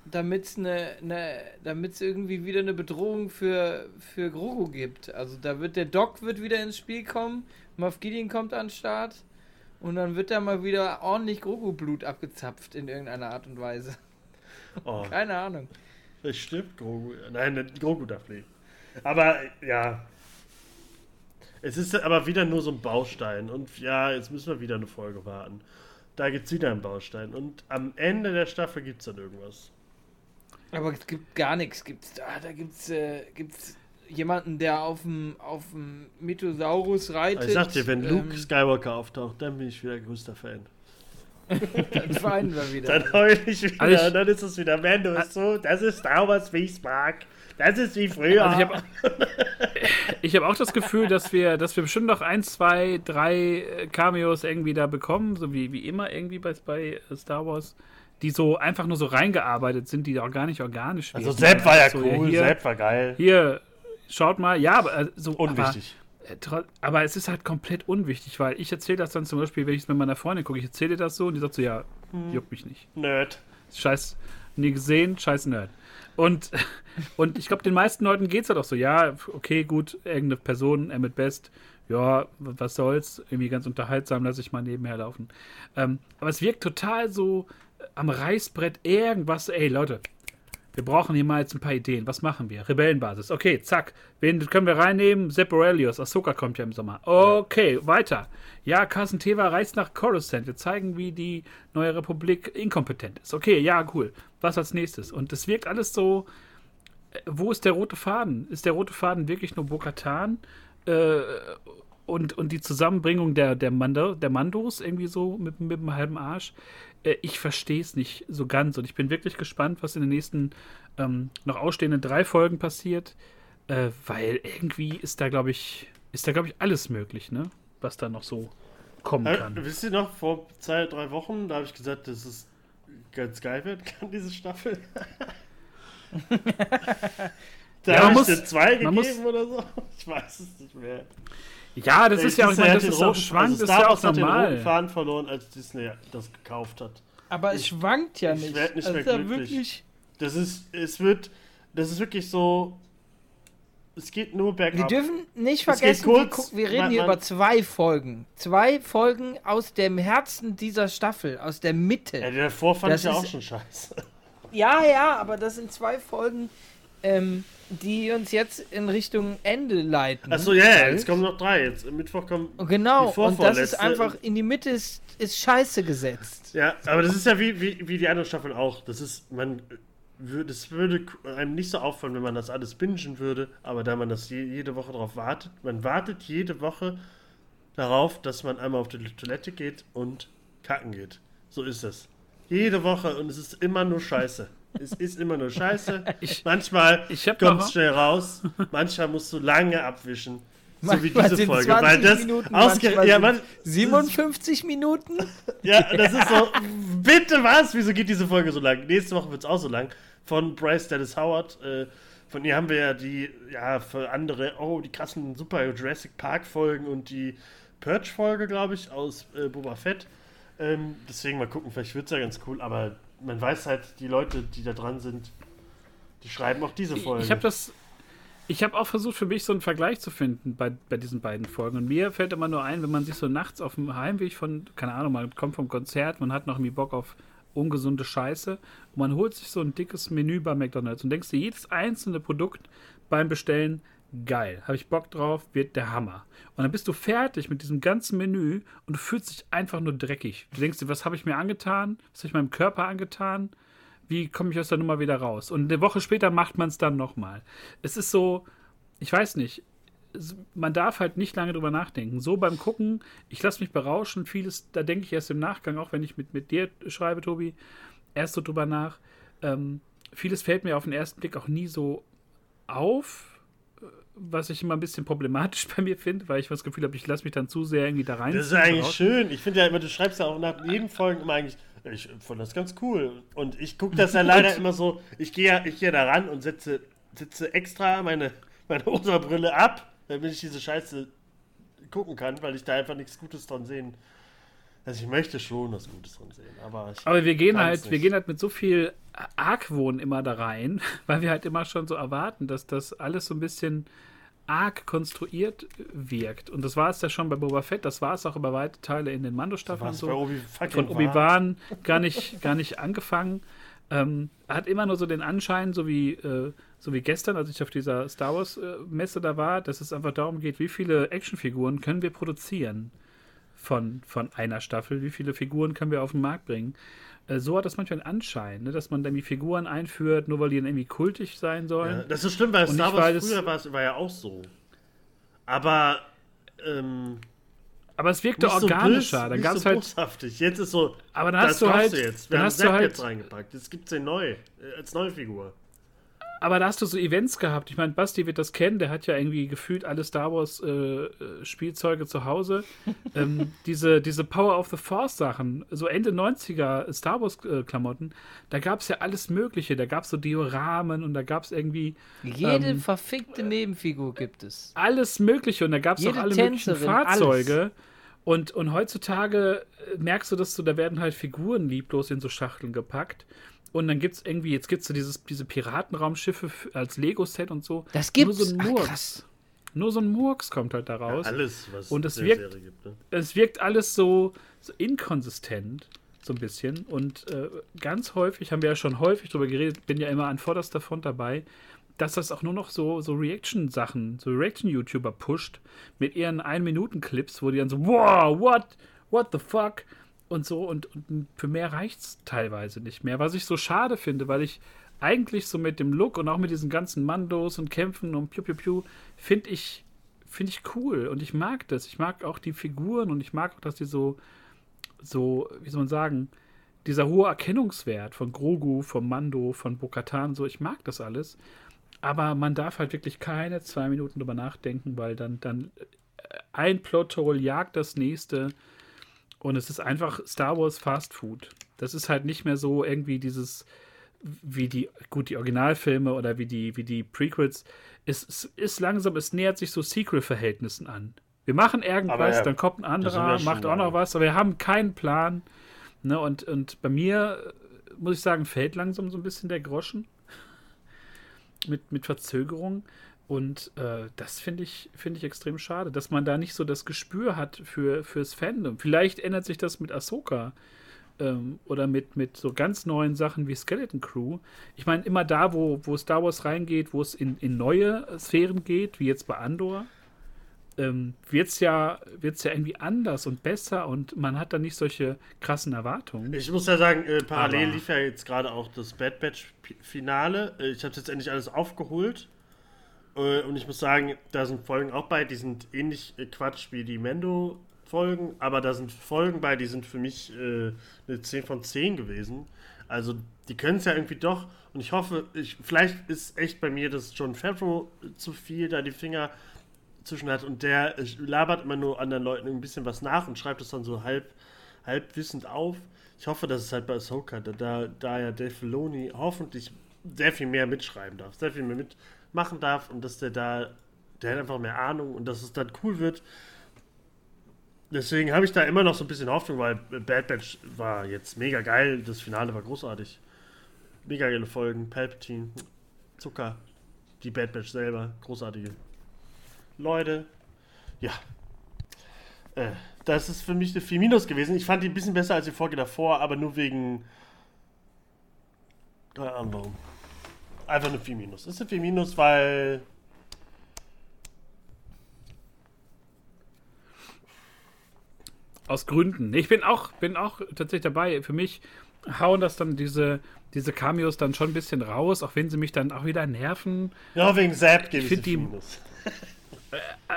B: damit es eine, eine damit irgendwie wieder eine Bedrohung für für Grogu gibt. Also da wird der Doc wird wieder ins Spiel kommen, Moff Gideon kommt an den Start und dann wird da mal wieder ordentlich Grogu Blut abgezapft in irgendeiner Art und Weise. Oh. Keine Ahnung.
C: Es stimmt Grogu. Nein, Grogu darf leben. Aber ja, es ist aber wieder nur so ein Baustein. Und ja, jetzt müssen wir wieder eine Folge warten da gibt es wieder einen Baustein. Und am Ende der Staffel gibt es dann irgendwas.
B: Aber es gibt gar nichts. Gibt's, ah, da gibt es äh, jemanden, der auf dem auf Mythosaurus reitet.
C: Also ich sag dir, wenn Luke ähm, Skywalker auftaucht, dann bin ich wieder größter Fan.
B: dann weinen wir wieder.
C: Dann heul ich wieder. Also ich, dann ist es wieder Mando. Ist so, das ist Star Wars, wie ich es mag. Das ist wie früher.
A: Also ich habe hab auch das Gefühl, dass wir, dass wir bestimmt noch ein, zwei, drei äh, Cameos irgendwie da bekommen, so wie, wie immer irgendwie bei, bei Star Wars, die so einfach nur so reingearbeitet sind, die auch gar nicht organisch
C: werden. Also Sepp war ja so, cool, hier, Sepp war geil.
A: Hier, schaut mal, ja, aber äh, so.
C: Unwichtig.
A: Aber, äh, aber es ist halt komplett unwichtig, weil ich erzähle das dann zum Beispiel, wenn ich es mit meiner Freundin gucke, ich erzähle das so und die sagt so, ja, hm. juckt mich nicht.
C: Nerd.
A: Scheiß, nie gesehen, scheiß Nerd. Und, und ich glaube, den meisten Leuten geht es halt auch so, ja, okay, gut, irgendeine Person, Emmett Best, ja, was soll's, irgendwie ganz unterhaltsam, lasse ich mal nebenher laufen. Ähm, aber es wirkt total so am Reißbrett irgendwas, ey Leute, wir brauchen hier mal jetzt ein paar Ideen. Was machen wir? Rebellenbasis. Okay, zack. Wen können wir reinnehmen? Sepp Aurelius. Ahsoka kommt ja im Sommer. Okay, weiter. Ja, Carson Teva reist nach Coruscant. Wir zeigen, wie die neue Republik inkompetent ist. Okay, ja, cool. Was als nächstes? Und das wirkt alles so. äh, Wo ist der rote Faden? Ist der rote Faden wirklich nur Bo-Katan? Äh, und, und die Zusammenbringung der, der, Mando, der Mandos irgendwie so mit, mit dem halben Arsch. Äh, ich verstehe es nicht so ganz und ich bin wirklich gespannt, was in den nächsten ähm, noch ausstehenden drei Folgen passiert, äh, weil irgendwie ist da, glaube ich, ist da, glaube ich, alles möglich, ne? Was da noch so kommen
C: Äh,
A: kann.
C: wisst ihr noch, vor zwei, drei Wochen, da habe ich gesagt, dass es ganz geil werden kann, diese Staffel. da
A: Ja, man
C: ich
A: muss-
C: zwei
A: man muss-
C: gegeben oder so. Ich weiß es nicht mehr.
A: Ja, das ist ja auch, ich meine, das ist auch
C: roten-
A: schwankt,
C: also
A: ist ja auch
C: Wars hat den
A: normal.
C: Faden verloren, als Disney das gekauft hat.
B: Aber es schwankt ja
C: ich
B: nicht.
C: werd nicht
B: Also
C: mehr
B: ist ja
C: glücklich.
B: wirklich.
C: Das ist, es wird, das ist wirklich so, es geht nur bergab.
B: Wir dürfen nicht vergessen,
C: kurz,
B: wir, wir reden
C: man-
B: hier
C: man-
B: über zwei Folgen. Zwei Folgen aus dem Herzen dieser Staffel, aus der Mitte.
C: ja, der davor fand
B: Das
C: ich ja auch schon scheiße.
B: Ja, ja, aber das sind zwei Folgen, ähm, die uns jetzt in Richtung Ende leiten.
C: Achso, ja,
B: Weil-
C: jetzt kommen noch drei. Jetzt Mittwoch kommen.
B: Und Genau,
C: die
B: und das ist einfach in die Mitte ist, ist scheiße gesetzt.
C: Ja, aber das ist ja wie, wie, wie die andere Staffel auch. Das ist, man es würde einem nicht so auffallen, wenn man das alles bingen würde, aber da man das je, jede Woche darauf wartet, man wartet jede Woche darauf, dass man einmal auf die Toilette geht und kacken geht. So ist es. Jede Woche und es ist immer nur Scheiße. es ist immer nur Scheiße. manchmal
A: ich
C: kommt es schnell raus, manchmal musst du lange abwischen. So wie diese Folge.
B: 20
C: Weil das
B: Minuten,
C: ja, man,
B: 57 Minuten?
C: ja, das ist so. Bitte was? Wieso geht diese Folge so lang? Nächste Woche wird es auch so lang. Von Bryce Dallas Howard. Äh, von ihr haben wir ja die, ja, für andere, oh, die krassen Super Jurassic Park Folgen und die Purge-Folge, glaube ich, aus äh, Boba Fett. Ähm, deswegen mal gucken, vielleicht wird es ja ganz cool, aber man weiß halt, die Leute, die da dran sind, die schreiben auch diese Folge.
A: Ich habe das. Ich habe auch versucht, für mich so einen Vergleich zu finden bei, bei diesen beiden Folgen. Und mir fällt immer nur ein, wenn man sich so nachts auf dem Heimweg von, keine Ahnung, man kommt vom Konzert, man hat noch irgendwie Bock auf ungesunde Scheiße und man holt sich so ein dickes Menü bei McDonalds und denkst dir, jedes einzelne Produkt beim Bestellen, geil, habe ich Bock drauf, wird der Hammer. Und dann bist du fertig mit diesem ganzen Menü und du fühlst dich einfach nur dreckig. Du denkst dir, was habe ich mir angetan? Was habe ich meinem Körper angetan? wie komme ich aus der Nummer wieder raus? Und eine Woche später macht man es dann nochmal. Es ist so, ich weiß nicht, man darf halt nicht lange drüber nachdenken. So beim Gucken, ich lasse mich berauschen, vieles, da denke ich erst im Nachgang, auch wenn ich mit, mit dir schreibe, Tobi, erst so drüber nach. Ähm, vieles fällt mir auf den ersten Blick auch nie so auf, was ich immer ein bisschen problematisch bei mir finde, weil ich das Gefühl habe, ich lasse mich dann zu sehr irgendwie da rein.
C: Das ist eigentlich schön. Ich finde ja immer, du schreibst ja auch nach jeden Folgen immer eigentlich, ich fand das ganz cool. Und ich gucke das ja leider immer so, ich gehe ja, ich gehe da ran und setze, setze extra meine, meine Osterbrille ab, damit ich diese Scheiße gucken kann, weil ich da einfach nichts Gutes dran sehen. Also ich möchte schon was Gutes dran sehen, aber
A: Aber wir gehen halt, wir gehen halt mit so viel Argwohn immer da rein, weil wir halt immer schon so erwarten, dass das alles so ein bisschen arg konstruiert wirkt. Und das war es ja schon bei Boba Fett, das war es auch über weite Teile in den Mando-Staffeln so. Von Obi-Wan gar nicht, gar nicht angefangen. Ähm, hat immer nur so den Anschein, so wie, äh, so wie gestern, als ich auf dieser Star Wars-Messe da war, dass es einfach darum geht, wie viele Actionfiguren können wir produzieren von, von einer Staffel, wie viele Figuren können wir auf den Markt bringen. Äh, so hat das manchmal einen Anschein, ne, dass man dann die Figuren einführt, nur weil die dann irgendwie kultig sein sollen.
C: Ja, das ist schlimm, weil
A: Und
C: Star Wars
A: es-
C: früher war, es- war ja auch so. Aber ähm,
A: Aber es wirkte
C: nicht so
A: organischer.
C: bös,
A: dann
C: nicht
A: gab es
C: so
A: halt.
C: boshaftig. Jetzt ist so,
A: Aber dann
C: das
A: hast du halt.
C: du jetzt. Wir
A: dann
C: haben
A: hast du halt
C: jetzt reingepackt. Jetzt gibt es den neu, äh, als neue Figur.
A: Aber da hast du so Events gehabt. Ich meine, Basti wird das kennen. Der hat ja irgendwie gefühlt alle Star Wars äh, äh, Spielzeuge zu Hause. ähm, diese, diese Power of the Force Sachen, so Ende 90er Star Wars äh, Klamotten, da gab es ja alles Mögliche. Da gab es so Dioramen und da gab es irgendwie
B: Jede
A: Ähm,
B: verfickte Nebenfigur gibt es.
A: alles Mögliche und da gab es auch alle möglichen
B: Tänzerin,
A: Fahrzeuge. Und, und heutzutage äh, merkst du, dass du, da werden halt Figuren lieblos in so Schachteln gepackt. Und dann gibt es irgendwie, jetzt gibt es so dieses, diese Piratenraumschiffe als Lego-Set und so.
B: Das gibt's.
A: Nur so ein Murks. Nur so ein Murks kommt halt da raus.
C: Alles, was
A: Und es
C: in der
A: wirkt-
C: Serie gibt. Ne?
A: es wirkt alles so, so inkonsistent. So ein bisschen. Und äh, ganz häufig, haben wir ja schon häufig drüber geredet, bin ja immer an vorderster Front dabei, dass das auch nur noch so, so Reaction-Sachen, so Reaction-YouTuber pusht mit ihren 1-Minuten-Clips, wo die dann so, wow, what, what the fuck? Und so, und, und für mehr reicht es teilweise nicht mehr. Was ich so schade finde, weil ich eigentlich so mit dem Look und auch mit diesen ganzen Mandos und Kämpfen und Piu Piu Piu, finde ich, finde ich cool und ich mag das. Ich mag auch die Figuren und ich mag auch, dass die so, so, wie soll man sagen, dieser hohe Erkennungswert von Grogu, von Mando, von Bo-Katan, so, ich mag das alles. Aber man darf halt wirklich keine zwei Minuten drüber nachdenken, weil dann, dann äh, ein Plothole jagt das nächste und es ist einfach Star Wars Fast Food. Das ist halt nicht mehr so irgendwie dieses, wie die, gut, die Originalfilme oder wie die, wie die Prequels. Es, es ist langsam, es nähert sich so Sequel-Verhältnissen an. Wir machen irgendwas, ja, dann kommt ein anderer, macht auch noch was, aber wir haben keinen Plan. Ne, und, und bei mir, muss ich sagen, fällt langsam so ein bisschen der Groschen. Mit, mit Verzögerung. Und äh, das finde ich, find ich extrem schade, dass man da nicht so das Gespür hat für, fürs Fandom. Vielleicht ändert sich das mit Ahsoka ähm, oder mit, mit so ganz neuen Sachen wie Skeleton Crew. Ich meine, immer da, wo, wo Star Wars reingeht, wo es in, in neue Sphären geht, wie jetzt bei Andor, ähm, wird es ja, wird's ja irgendwie anders und besser und man hat da nicht solche krassen Erwartungen.
C: Ich muss ja sagen, äh, parallel Aber lief ja jetzt gerade auch das Bad Batch-Finale. Äh, ich habe jetzt endlich alles aufgeholt. Äh, und ich muss sagen, da sind Folgen auch bei, die sind ähnlich äh, Quatsch wie die Mendo-Folgen, aber da sind Folgen bei, die sind für mich äh, eine 10 von 10 gewesen. Also die können es ja irgendwie doch. Und ich hoffe, ich, vielleicht ist echt bei mir das John Favreau zu viel, da die Finger zwischen hat und der labert immer nur anderen Leuten ein bisschen was nach und schreibt es dann so halb, halb wissend auf. Ich hoffe, dass es halt bei Ahsoka, da, da ja Dave Filoni hoffentlich sehr viel mehr mitschreiben darf, sehr viel mehr mitmachen darf und dass der da, der hat einfach mehr Ahnung und dass es dann cool wird. Deswegen habe ich da immer noch so ein bisschen Hoffnung, weil Bad Batch war jetzt mega geil, das Finale war großartig. Mega geile Folgen, Palpatine, Zucker, die Bad Batch selber, großartige Leute. Ja. Äh, das ist für mich eine 4 Minus gewesen. Ich fand die ein bisschen besser als die Folge davor, aber nur wegen. Keine Ahnung warum. Einfach eine 4 Minus. Ist eine 4 Minus, weil.
A: Aus Gründen. Ich bin auch, bin auch tatsächlich dabei. Für mich hauen das dann diese, diese Cameos dann schon ein bisschen raus, auch wenn sie mich dann auch wieder nerven.
C: Ja, wegen Zap gebe ich, ich die Minus.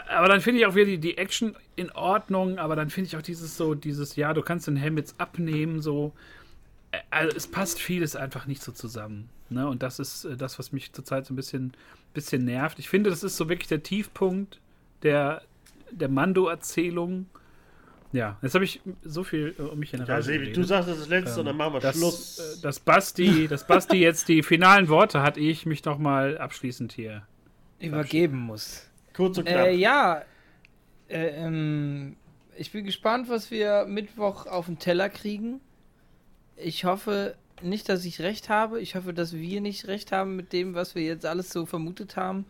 A: aber dann finde ich auch wieder die, die Action in Ordnung, aber dann finde ich auch dieses so, dieses, ja, du kannst den Helm jetzt abnehmen, so. Also es passt vieles einfach nicht so zusammen. Ne? Und das ist äh, das, was mich zurzeit so ein bisschen, bisschen nervt. Ich finde, das ist so wirklich der Tiefpunkt der, der Mando-Erzählung. Ja, jetzt habe ich so viel äh, um mich
C: herum. Ja, Sebi, du sagst das, das letzte ähm, und dann machen wir
A: dass,
C: Schluss.
A: Äh, dass Basti, dass Basti jetzt die finalen Worte hat, ehe ich mich noch mal abschließend hier
B: übergeben muss.
C: Kurz und knapp.
B: Äh, ja, äh, ähm, ich bin gespannt, was wir Mittwoch auf den Teller kriegen. Ich hoffe nicht, dass ich recht habe. Ich hoffe, dass wir nicht recht haben mit dem, was wir jetzt alles so vermutet haben.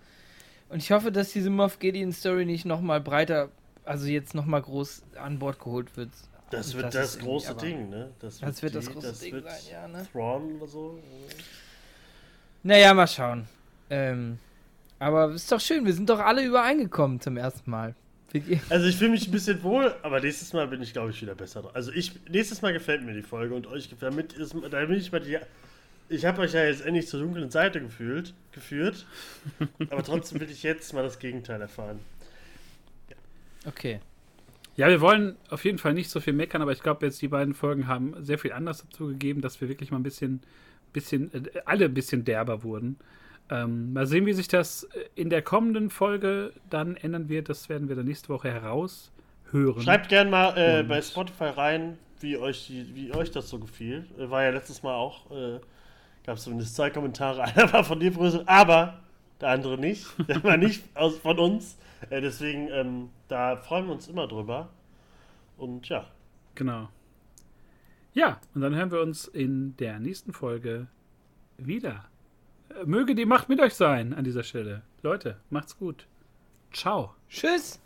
B: Und ich hoffe, dass diese Moff Gideon Story nicht nochmal breiter, also jetzt nochmal groß an Bord geholt wird.
C: Das wird das, das große Ding, ne?
B: Das wird, das, wird die, das große das Ding sein, ja, ne?
C: Thrawn oder so.
B: Naja, mal schauen. Ähm, aber ist doch schön, wir sind doch alle übereingekommen zum ersten Mal.
C: Also ich fühle mich ein bisschen wohl, aber nächstes Mal bin ich, glaube ich, wieder besser. Also ich, nächstes Mal gefällt mir die Folge und euch gefällt damit ist, da bin ich bei dir. Ich habe euch ja jetzt endlich zur dunklen Seite gefühlt, geführt, aber trotzdem will ich jetzt mal das Gegenteil erfahren.
B: Ja. Okay.
A: Ja, wir wollen auf jeden Fall nicht so viel meckern, aber ich glaube, jetzt die beiden Folgen haben sehr viel anders dazu gegeben, dass wir wirklich mal ein bisschen, bisschen, äh, alle ein bisschen derber wurden. Ähm, mal sehen, wie sich das äh, in der kommenden Folge dann ändern wird. Das werden wir dann nächste Woche heraushören.
C: Schreibt gerne mal äh, bei Spotify rein, wie euch, die, wie euch das so gefiel. Äh, war ja letztes Mal auch, äh, gab es zumindest zwei Kommentare. Einer war von dir, Brüssel, aber der andere nicht. Der war nicht aus, von uns. Äh, deswegen, ähm, da freuen wir uns immer drüber. Und ja.
A: Genau. Ja, und dann hören wir uns in der nächsten Folge wieder. Möge die Macht mit euch sein an dieser Stelle. Leute, macht's gut. Ciao.
B: Tschüss.